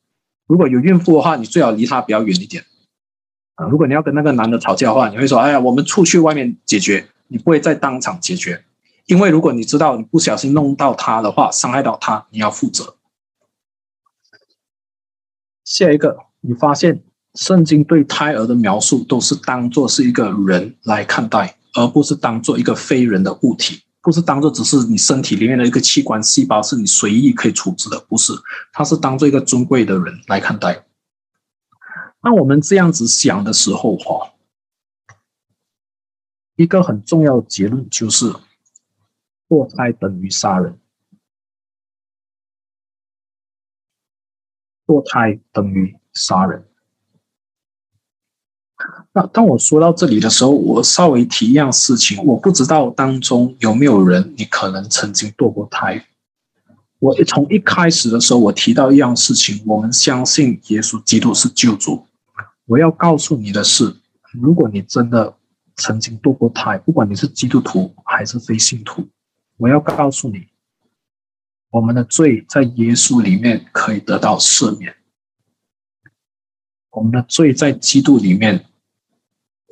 如果有孕妇的话，你最好离她比较远一点。啊，如果你要跟那个男的吵架的话，你会说：“哎呀，我们出去外面解决。”你不会在当场解决，因为如果你知道你不小心弄到他的话，伤害到他，你要负责。下一个，你发现圣经对胎儿的描述都是当做是一个人来看待，而不是当做一个非人的物体，不是当做只是你身体里面的一个器官细胞，是你随意可以处置的，不是，它是当做一个尊贵的人来看待。当我们这样子想的时候，哈，一个很重要的结论就是，堕胎等于杀人，堕胎等于杀人。那当我说到这里的时候，我稍微提一样事情，我不知道当中有没有人你可能曾经堕过胎。我从一开始的时候，我提到一样事情，我们相信耶稣基督是救主。我要告诉你的是，如果你真的曾经堕过胎，不管你是基督徒还是非信徒，我要告诉你，我们的罪在耶稣里面可以得到赦免。我们的罪在基督里面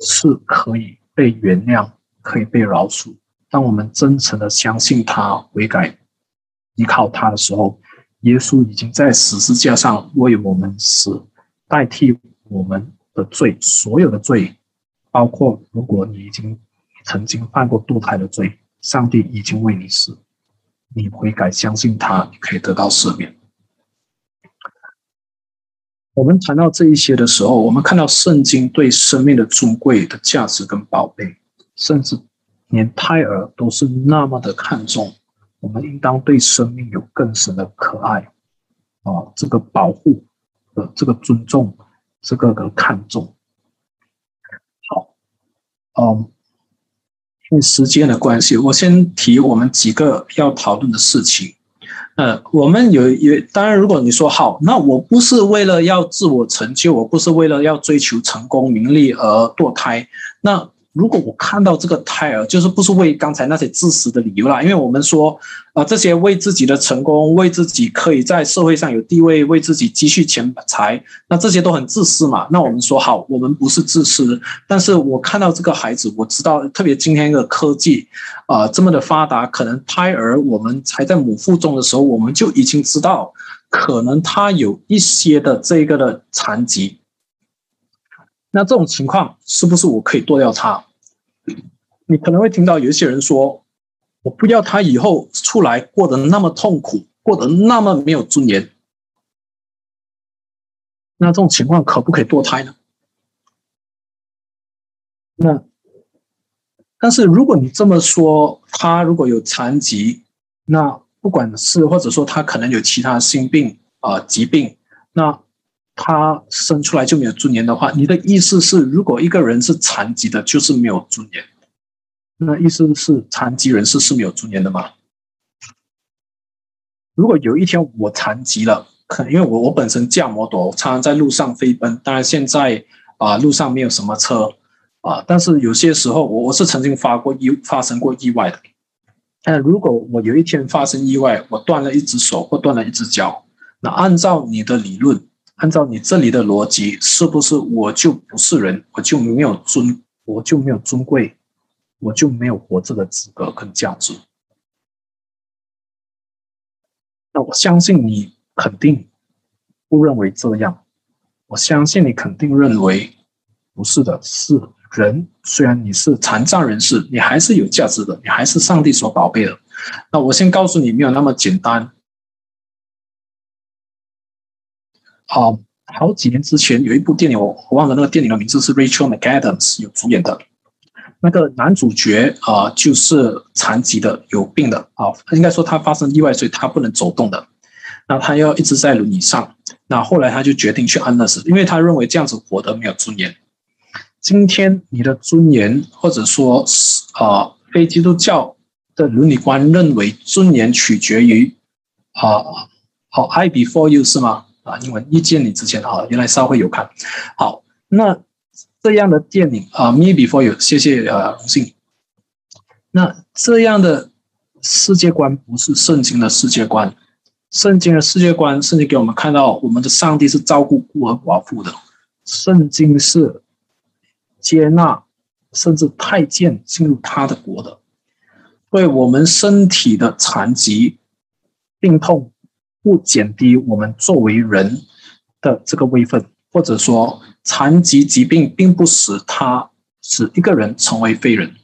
是可以被原谅、可以被饶恕。当我们真诚的相信他、悔改、依靠他的时候，耶稣已经在十字架上为我们死，代替我们的罪，所有的罪，包括如果你已经曾经犯过堕胎的罪，上帝已经为你死，你悔改相信他，你可以得到赦免。我们谈到这一些的时候，我们看到圣经对生命的尊贵的价值跟宝贝，甚至连胎儿都是那么的看重。我们应当对生命有更深的可爱啊，这个保护的这个尊重，这个的看重。好，嗯，时间的关系，我先提我们几个要讨论的事情。呃，我们有有，当然，如果你说好，那我不是为了要自我成就，我不是为了要追求成功名利而堕胎，那。如果我看到这个胎儿，就是不是为刚才那些自私的理由啦，因为我们说，啊，这些为自己的成功，为自己可以在社会上有地位，为自己积蓄钱财，那这些都很自私嘛。那我们说好，我们不是自私，但是我看到这个孩子，我知道，特别今天的科技啊这么的发达，可能胎儿我们还在母腹中的时候，我们就已经知道，可能他有一些的这个的残疾。那这种情况是不是我可以剁掉它？你可能会听到有一些人说：“我不要他以后出来过得那么痛苦，过得那么没有尊严。”那这种情况可不可以堕胎呢？那但是如果你这么说，他如果有残疾，那不管是或者说他可能有其他心病啊疾病，那。他生出来就没有尊严的话，你的意思是，如果一个人是残疾的，就是没有尊严？那意思是残疾人士是没有尊严的吗？如果有一天我残疾了，可因为我我本身驾摩托，常常在路上飞奔。当然现在啊，路上没有什么车啊，但是有些时候我我是曾经发过意发生过意外的。但如果我有一天发生意外，我断了一只手或断了一只脚，那按照你的理论。按照你这里的逻辑，是不是我就不是人，我就没有尊，我就没有尊贵，我就没有活着的资格跟价值？那我相信你肯定不认为这样，我相信你肯定认为不是的，是人。虽然你是残障人士，你还是有价值的，你还是上帝所宝贝的。那我先告诉你，没有那么简单。好，好几年之前有一部电影，我忘了那个电影的名字是 Rachel McAdams 有主演的。那个男主角啊，就是残疾的、有病的啊，应该说他发生意外，所以他不能走动的。那他要一直在轮椅上。那后来他就决定去安乐死，因为他认为这样子活得没有尊严。今天你的尊严，或者说是啊，非基督教的伦理观认为尊严取决于啊，好，I before you 是吗？啊，英文一见你之前啊，原来稍微有看好。那这样的电影啊，Me Before You，谢谢啊，荣幸。那这样的世界观不是圣经的世界观。圣经的世界观，圣经给我们看到，我们的上帝是照顾孤儿寡妇的。圣经是接纳甚至太监进入他的国的，为我们身体的残疾、病痛。不减低我们作为人的这个位分，或者说残疾疾病并不使他使一个人成为废人。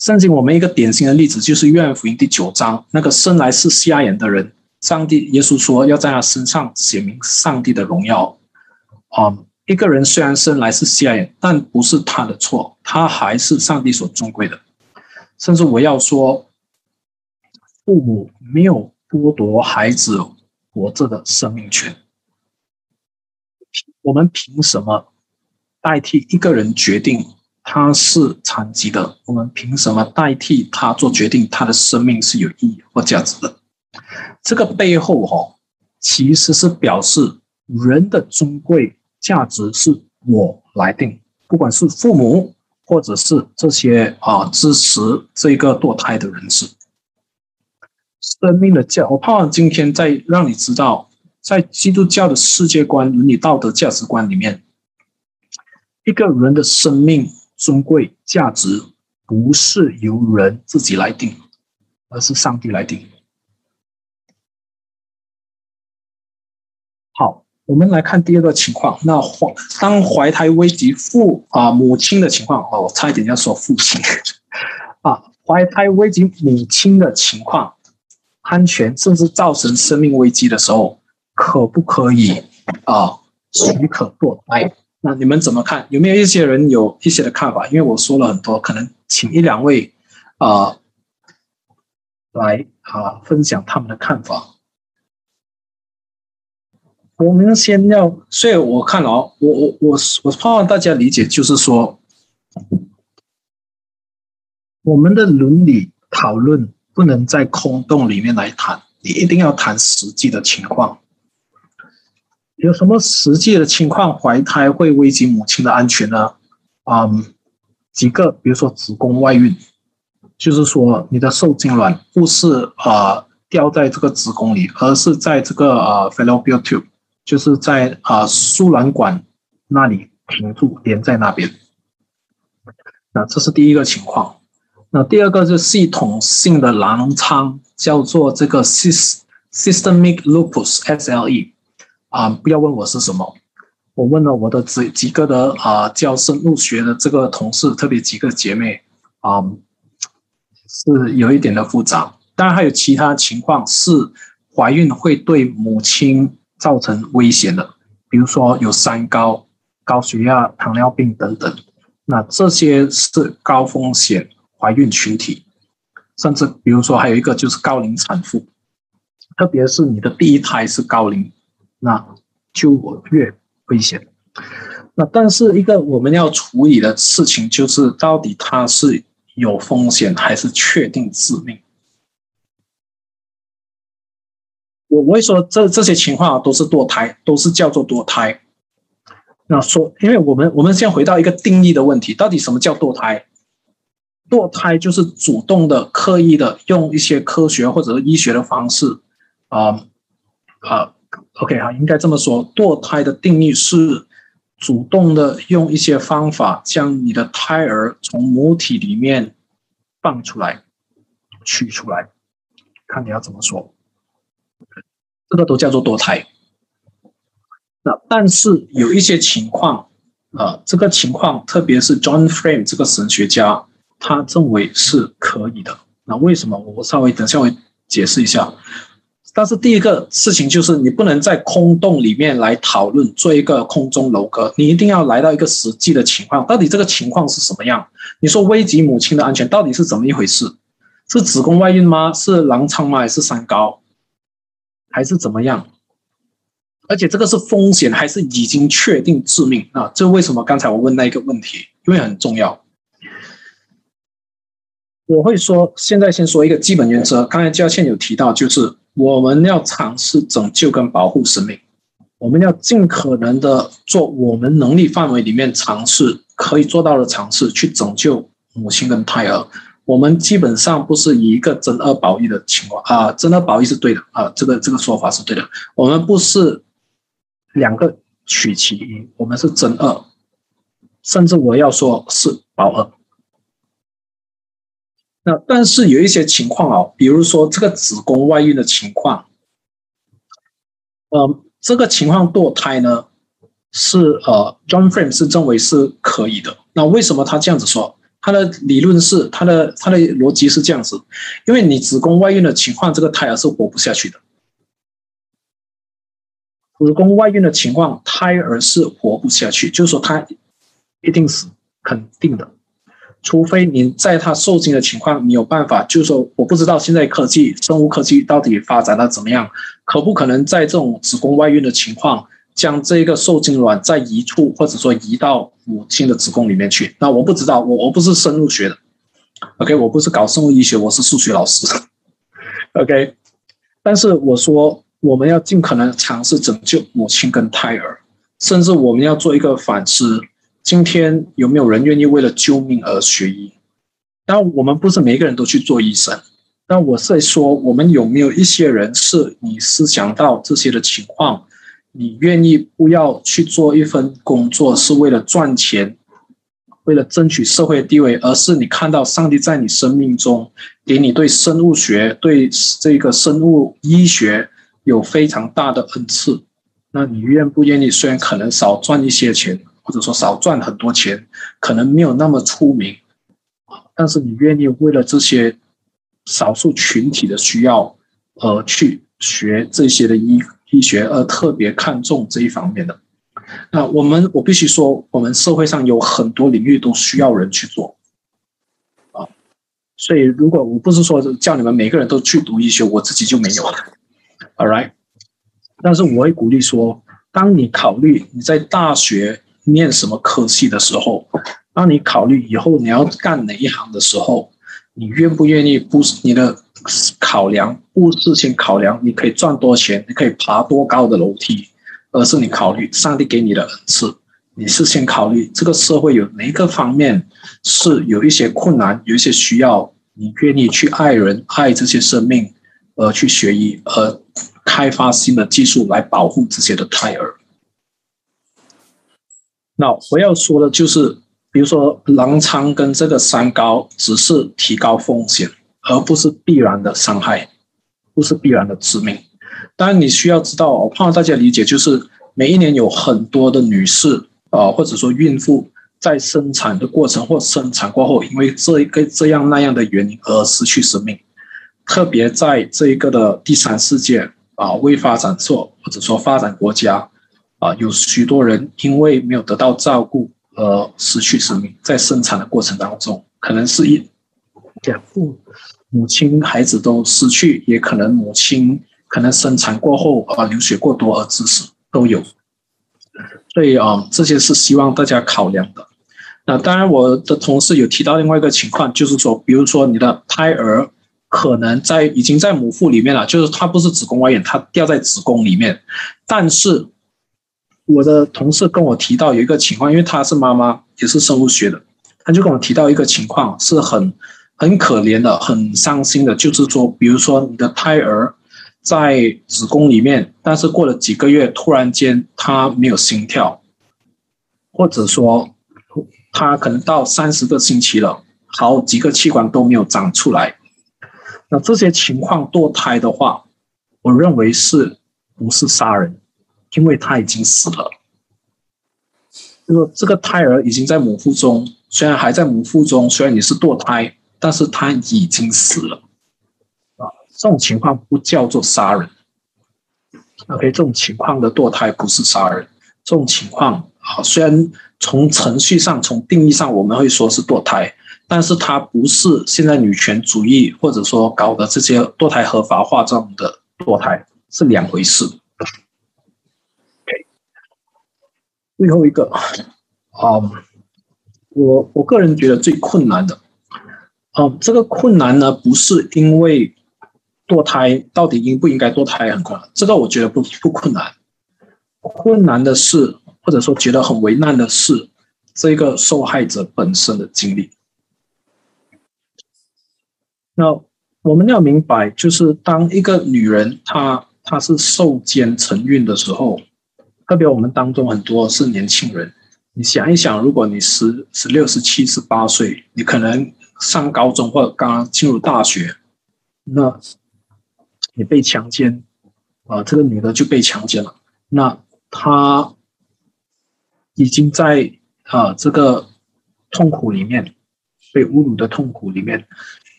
圣经我们一个典型的例子就是约翰福音第九章，那个生来是瞎眼的人，上帝耶稣说要在他身上写明上帝的荣耀。啊，一个人虽然生来是瞎眼，但不是他的错，他还是上帝所尊贵的。甚至我要说，父母没有剥夺孩子活着的生命权。我们凭什么代替一个人决定他是残疾的？我们凭什么代替他做决定？他的生命是有意义或价值的？这个背后，哈，其实是表示人的尊贵价值是我来定，不管是父母或者是这些啊支持这个堕胎的人士，生命的价，我盼望今天再让你知道。在基督教的世界观、伦理道德价值观里面，一个人的生命尊贵价值不是由人自己来定，而是上帝来定。好，我们来看第二个情况。那怀当怀胎危及父啊母亲的情况哦，我差一点要说父亲啊，怀胎危及母亲的情况，安全甚至造成生命危机的时候。可不可以啊？许可堕胎？那你们怎么看？有没有一些人有一些的看法？因为我说了很多，可能请一两位啊来啊分享他们的看法。我们先要，所以我看了哦，我我我我盼望大家理解，就是说，我们的伦理讨论不能在空洞里面来谈，你一定要谈实际的情况。有什么实际的情况怀胎会危及母亲的安全呢？嗯，几个，比如说子宫外孕，就是说你的受精卵不是啊掉在这个子宫里，而是在这个呃 fallopian tube，就是在啊输卵管那里停住，连在那边。那这是第一个情况。那第二个是系统性的狼疮，叫做这个 systemic lupus SLE。啊，不要问我是什么，我问了我的几几个的啊教生物学的这个同事，特别几个姐妹啊，是有一点的复杂。当然还有其他情况是怀孕会对母亲造成危险的，比如说有三高、高血压、糖尿病等等。那这些是高风险怀孕群体，甚至比如说还有一个就是高龄产妇，特别是你的第一胎是高龄。那就越危险。那但是一个我们要处理的事情就是，到底它是有风险还是确定致命？我我会说，这这些情况都是堕胎，都是叫做堕胎。那说，因为我们我们先回到一个定义的问题，到底什么叫堕胎？堕胎就是主动的、刻意的用一些科学或者是医学的方式，啊啊。OK 哈，应该这么说，堕胎的定义是主动的用一些方法将你的胎儿从母体里面放出来、取出来，看你要怎么说，这个都叫做堕胎。那但是有一些情况，啊，这个情况特别是 John Frame 这个神学家，他认为是可以的。那为什么？我稍微等下会解释一下。但是第一个事情就是，你不能在空洞里面来讨论做一个空中楼阁，你一定要来到一个实际的情况，到底这个情况是什么样？你说危及母亲的安全到底是怎么一回事？是子宫外孕吗？是狼疮吗？还是三高？还是怎么样？而且这个是风险还是已经确定致命啊？这为什么刚才我问那一个问题？因为很重要。我会说，现在先说一个基本原则。刚才焦倩有提到，就是我们要尝试拯救跟保护生命，我们要尽可能的做我们能力范围里面尝试可以做到的尝试，去拯救母亲跟胎儿。我们基本上不是以一个真二保一的情况啊，真二保一是对的啊，这个这个说法是对的。我们不是两个取其一，我们是真二，甚至我要说是保二。那但是有一些情况啊，比如说这个子宫外孕的情况，呃，这个情况堕胎呢是呃，John Frame 是认为是可以的。那为什么他这样子说？他的理论是他的他的逻辑是这样子，因为你子宫外孕的情况，这个胎儿是活不下去的。子宫外孕的情况，胎儿是活不下去，就是说他一定死，肯定的。除非你在他受精的情况，你有办法，就是说我不知道现在科技生物科技到底发展的怎么样，可不可能在这种子宫外孕的情况，将这个受精卵再移出，或者说移到母亲的子宫里面去？那我不知道，我我不是生物学的，OK，我不是搞生物医学，我是数学老师，OK，但是我说。我们要尽可能尝试拯救母亲跟胎儿，甚至我们要做一个反思：今天有没有人愿意为了救命而学医？但我们不是每一个人都去做医生。但我是说，我们有没有一些人是你思想到这些的情况，你愿意不要去做一份工作，是为了赚钱，为了争取社会地位，而是你看到上帝在你生命中给你对生物学、对这个生物医学。有非常大的恩赐，那你愿不愿意？虽然可能少赚一些钱，或者说少赚很多钱，可能没有那么出名，但是你愿意为了这些少数群体的需要而去学这些的医医学，而特别看重这一方面的？那我们我必须说，我们社会上有很多领域都需要人去做啊。所以，如果我不是说叫你们每个人都去读医学，我自己就没有了。All right，但是我会鼓励说，当你考虑你在大学念什么科系的时候，当你考虑以后你要干哪一行的时候，你愿不愿意不是你的考量，不是先考量你可以赚多钱，你可以爬多高的楼梯，而是你考虑上帝给你的恩赐，你是先考虑这个社会有哪个方面是有一些困难，有一些需要，你愿意去爱人，爱这些生命，而去学医，而。开发新的技术来保护这些的胎儿。那我要说的就是，比如说狼疮跟这个三高，只是提高风险，而不是必然的伤害，不是必然的致命。当然，你需要知道，我怕大家理解，就是每一年有很多的女士啊，或者说孕妇在生产的过程或生产过后，因为这一个这样那样的原因而失去生命，特别在这一个的第三世界。啊，未发展做或者说发展国家，啊，有许多人因为没有得到照顾而失去生命，在生产的过程当中，可能是一两父母亲孩子都失去，也可能母亲可能生产过后啊流血过多而致死都有。所以啊，这些是希望大家考量的。那当然，我的同事有提到另外一个情况，就是说，比如说你的胎儿。可能在已经在母腹里面了，就是它不是子宫外孕，它掉在子宫里面。但是我的同事跟我提到有一个情况，因为她是妈妈，也是生物学的，她就跟我提到一个情况，是很很可怜的，很伤心的，就是说，比如说你的胎儿在子宫里面，但是过了几个月，突然间他没有心跳，或者说他可能到三十个星期了，好几个器官都没有长出来。那这些情况堕胎的话，我认为是不是杀人？因为他已经死了。就说这个胎儿已经在母腹中，虽然还在母腹中，虽然你是堕胎，但是他已经死了。啊，这种情况不叫做杀人。OK，这种情况的堕胎不是杀人。这种情况啊，虽然从程序上、从定义上，我们会说是堕胎。但是它不是现在女权主义或者说搞的这些堕胎合法化这样的堕胎是两回事。OK，最后一个，啊，我我个人觉得最困难的，啊，这个困难呢不是因为堕胎到底应不应该堕胎很困难，这个我觉得不不困难，困难的是或者说觉得很为难的是这个受害者本身的经历。那我们要明白，就是当一个女人她她是受奸承孕的时候，特别我们当中很多是年轻人。你想一想，如果你十十六、十七、十八岁，你可能上高中或者刚刚进入大学，那你被强奸啊，这个女的就被强奸了。那她已经在啊这个痛苦里面，被侮辱的痛苦里面。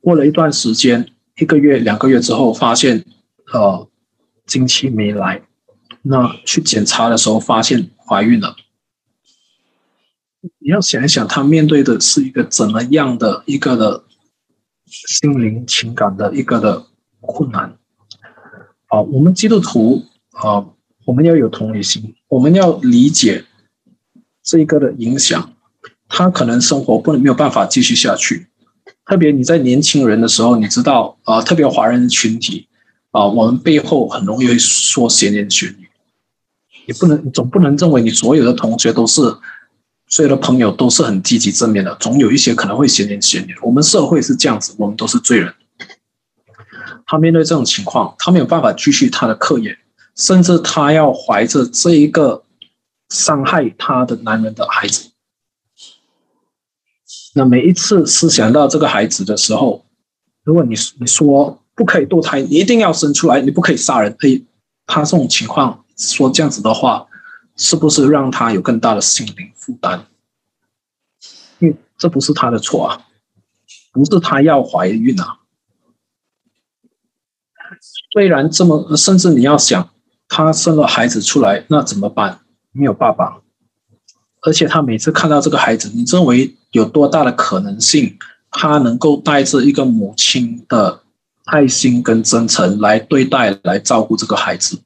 过了一段时间，一个月、两个月之后，发现，呃，经期没来，那去检查的时候发现怀孕了。你要想一想，她面对的是一个怎么样的一个的心灵情感的一个的困难。啊，我们基督徒啊，我们要有同理心，我们要理解这一个的影响。他可能生活不能没有办法继续下去。特别你在年轻人的时候，你知道啊，特别华人群体啊，我们背后很容易会说闲言闲语。你不能总不能认为你所有的同学都是，所有的朋友都是很积极正面的，总有一些可能会嫌你嫌你。我们社会是这样子，我们都是罪人。他面对这种情况，他没有办法继续他的课业，甚至他要怀着这一个伤害他的男人的孩子。那每一次思想到这个孩子的时候，如果你你说不可以堕胎，你一定要生出来，你不可以杀人，可以，他这种情况说这样子的话，是不是让他有更大的心灵负担？因为这不是他的错啊，不是他要怀孕啊。虽然这么，甚至你要想，他生了孩子出来，那怎么办？没有爸爸，而且他每次看到这个孩子，你认为？有多大的可能性，他能够带着一个母亲的爱心跟真诚来对待、来照顾这个孩子？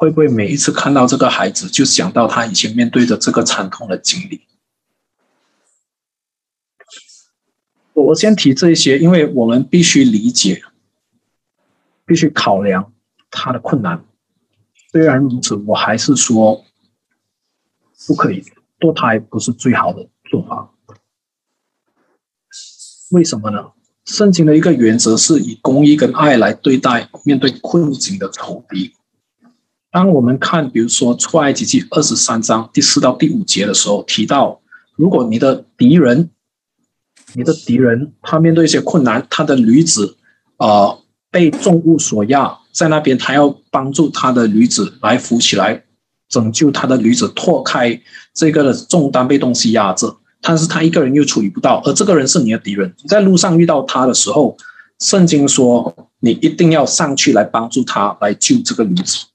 会不会每一次看到这个孩子，就想到他以前面对的这个惨痛的经历？我先提这一些，因为我们必须理解，必须考量他的困难。虽然如此，我还是说不可以堕胎，不是最好的做法。为什么呢？圣经的一个原则是以公义跟爱来对待面对困境的仇敌。当我们看，比如说出埃及记二十三章第四到第五节的时候，提到，如果你的敌人，你的敌人他面对一些困难，他的驴子呃被重物所压，在那边他要帮助他的驴子来扶起来，拯救他的驴子脱开这个的重担被东西压着。但是他一个人又处理不到，而这个人是你的敌人。你在路上遇到他的时候，圣经说你一定要上去来帮助他，来救这个女子。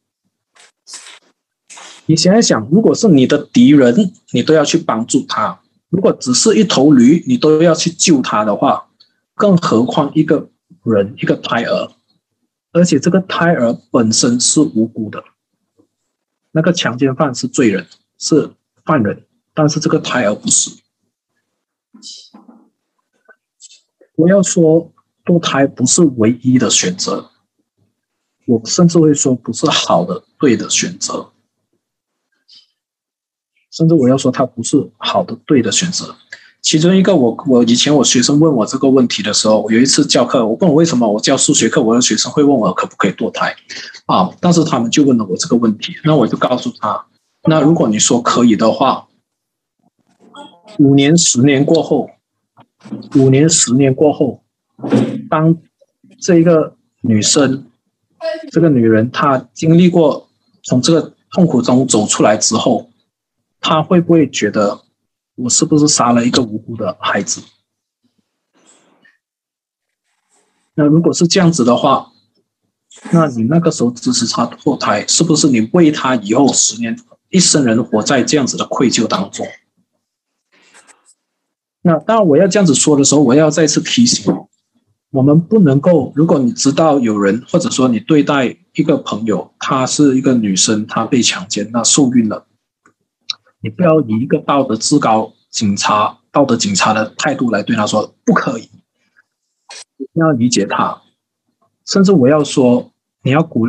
你想一想，如果是你的敌人，你都要去帮助他；如果只是一头驴，你都要去救他的话，更何况一个人，一个胎儿，而且这个胎儿本身是无辜的，那个强奸犯是罪人，是犯人，但是这个胎儿不是。我要说，堕胎不是唯一的选择，我甚至会说不是好的、对的选择，甚至我要说它不是好的、对的选择。其中一个，我我以前我学生问我这个问题的时候，我有一次教课，我问我为什么我教数学课，我的学生会问我可不可以堕胎啊？但是他们就问了我这个问题，那我就告诉他，那如果你说可以的话。五年、十年过后，五年、十年过后，当这一个女生、这个女人，她经历过从这个痛苦中走出来之后，他会不会觉得我是不是杀了一个无辜的孩子？那如果是这样子的话，那你那个时候支持他堕胎，是不是你为他以后十年一生人活在这样子的愧疚当中？那当然，我要这样子说的时候，我要再次提醒，我们不能够。如果你知道有人，或者说你对待一个朋友，她是一个女生，她被强奸，那受孕了，你不要以一个道德至高警察、道德警察的态度来对他说不可以。你要理解他，甚至我要说，你要鼓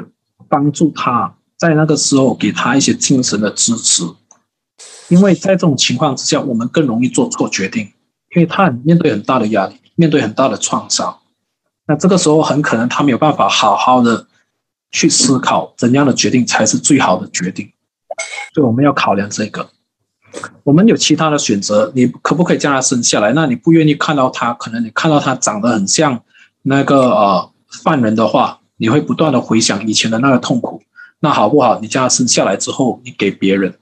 帮助他，在那个时候给他一些精神的支持，因为在这种情况之下，我们更容易做错决定。因为他面对很大的压力，面对很大的创伤，那这个时候很可能他没有办法好好的去思考怎样的决定才是最好的决定，所以我们要考量这个。我们有其他的选择，你可不可以将他生下来？那你不愿意看到他，可能你看到他长得很像那个呃犯人的话，你会不断的回想以前的那个痛苦。那好不好？你将他生下来之后，你给别人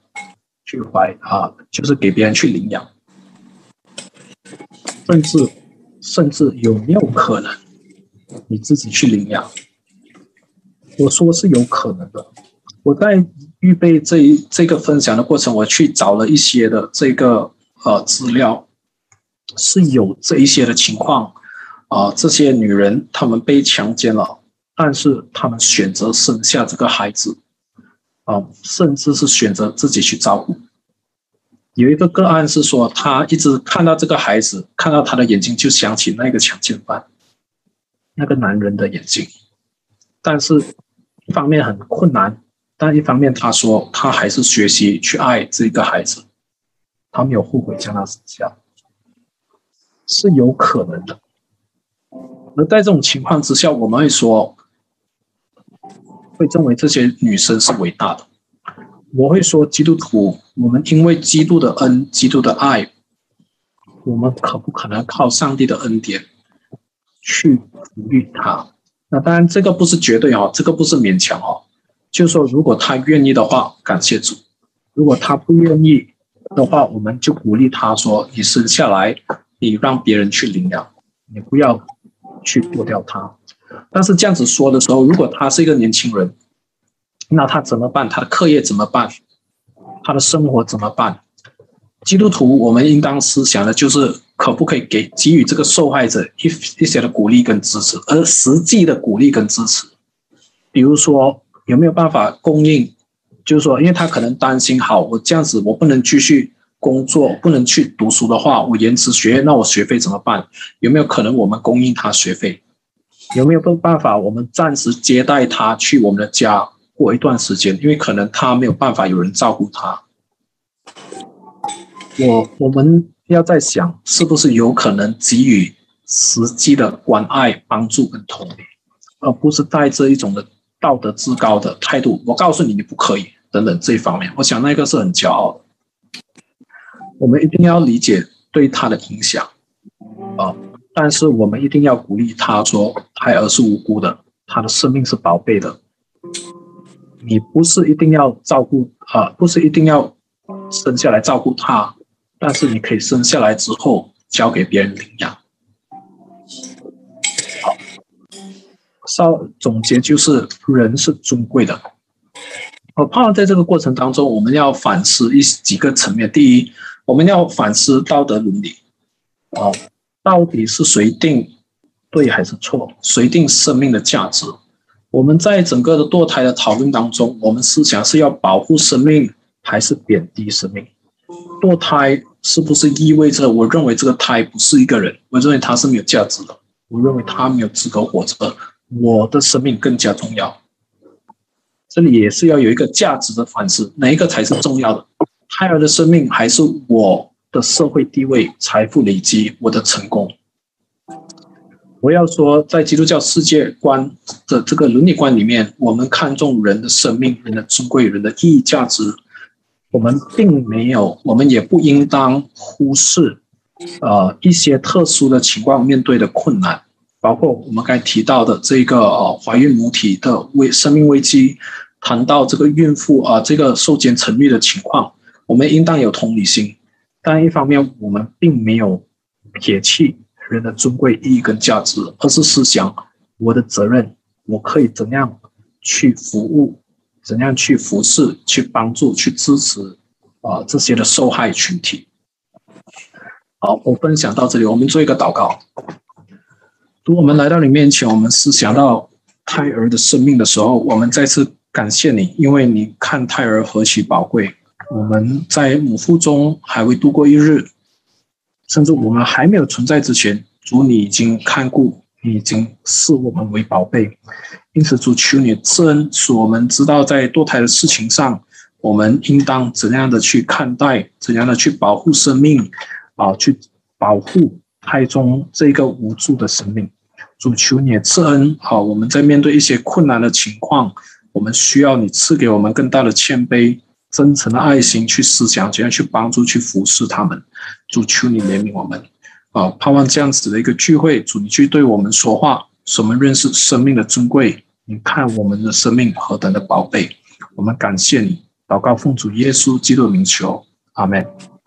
去怀啊，就是给别人去领养。甚至，甚至有没有可能你自己去领养？我说是有可能的。我在预备这一这个分享的过程，我去找了一些的这个呃资料，是有这一些的情况啊，这些女人她们被强奸了，但是她们选择生下这个孩子啊，甚至是选择自己去照顾。有一个个案是说，他一直看到这个孩子，看到他的眼睛就想起那个强奸犯，那个男人的眼睛，但是一方面很困难，但一方面他说他还是学习去爱这个孩子，他没有后悔将他生下，是有可能的。而在这种情况之下，我们会说，会认为这些女生是伟大的。我会说，基督徒，我们因为基督的恩、基督的爱，我们可不可能靠上帝的恩典去抚育他？那当然，这个不是绝对哦，这个不是勉强哦。就说，如果他愿意的话，感谢主；如果他不愿意的话，我们就鼓励他说：“你生下来，你让别人去领养，你不要去剁掉他。”但是这样子说的时候，如果他是一个年轻人，那他怎么办？他的课业怎么办？他的生活怎么办？基督徒，我们应当思想的就是，可不可以给给予这个受害者一一些的鼓励跟支持，而实际的鼓励跟支持。比如说，有没有办法供应？就是说，因为他可能担心，好，我这样子我不能继续工作，不能去读书的话，我延迟学业，那我学费怎么办？有没有可能我们供应他学费？有没有办法我们暂时接待他去我们的家？过一段时间，因为可能他没有办法有人照顾他，我我们要在想，是不是有可能给予实际的关爱、帮助跟同理，而不是带着一种的道德至高的态度。我告诉你，你不可以等等这一方面，我想那个是很骄傲的。我们一定要理解对他的影响啊，但是我们一定要鼓励他说，胎儿是无辜的，他的生命是宝贝的。你不是一定要照顾啊，不是一定要生下来照顾他，但是你可以生下来之后交给别人领养。稍总结就是人是尊贵的。我怕在这个过程当中，我们要反思一几个层面。第一，我们要反思道德伦理啊，到底是谁定对还是错？谁定生命的价值？我们在整个的堕胎的讨论当中，我们思想是要保护生命还是贬低生命？堕胎是不是意味着我认为这个胎不是一个人？我认为它是没有价值的，我认为它没有资格活着，我的生命更加重要。这里也是要有一个价值的反思，哪一个才是重要的？胎儿的生命还是我的社会地位、财富累积、我的成功？我要说，在基督教世界观的这个伦理观里面，我们看重人的生命、人的尊贵、人的意义价值。我们并没有，我们也不应当忽视，呃，一些特殊的情况面对的困难，包括我们刚才提到的这个呃怀孕母体的危生命危机，谈到这个孕妇啊这个受奸成育的情况，我们应当有同理心。但一方面，我们并没有撇弃。人的尊贵意义跟价值，而是思想我的责任，我可以怎样去服务，怎样去服侍，去帮助，去支持啊这些的受害群体。好，我分享到这里，我们做一个祷告。当我们来到你面前，我们思想到胎儿的生命的时候，我们再次感谢你，因为你看胎儿何其宝贵。我们在母腹中还未度过一日。甚至我们还没有存在之前，主你已经看顾，你已经视我们为宝贝。因此，主求你赐恩，使我们知道在堕胎的事情上，我们应当怎样的去看待，怎样的去保护生命，啊，去保护胎中这个无助的生命。主求你赐恩，好，我们在面对一些困难的情况，我们需要你赐给我们更大的谦卑。真诚的爱心去思想，怎样去帮助、去服侍他们。主求你怜悯我们啊！盼望这样子的一个聚会，主你去对我们说话，使我们认识生命的尊贵。你看我们的生命何等的宝贝，我们感谢你。祷告奉主耶稣基督名求，阿门。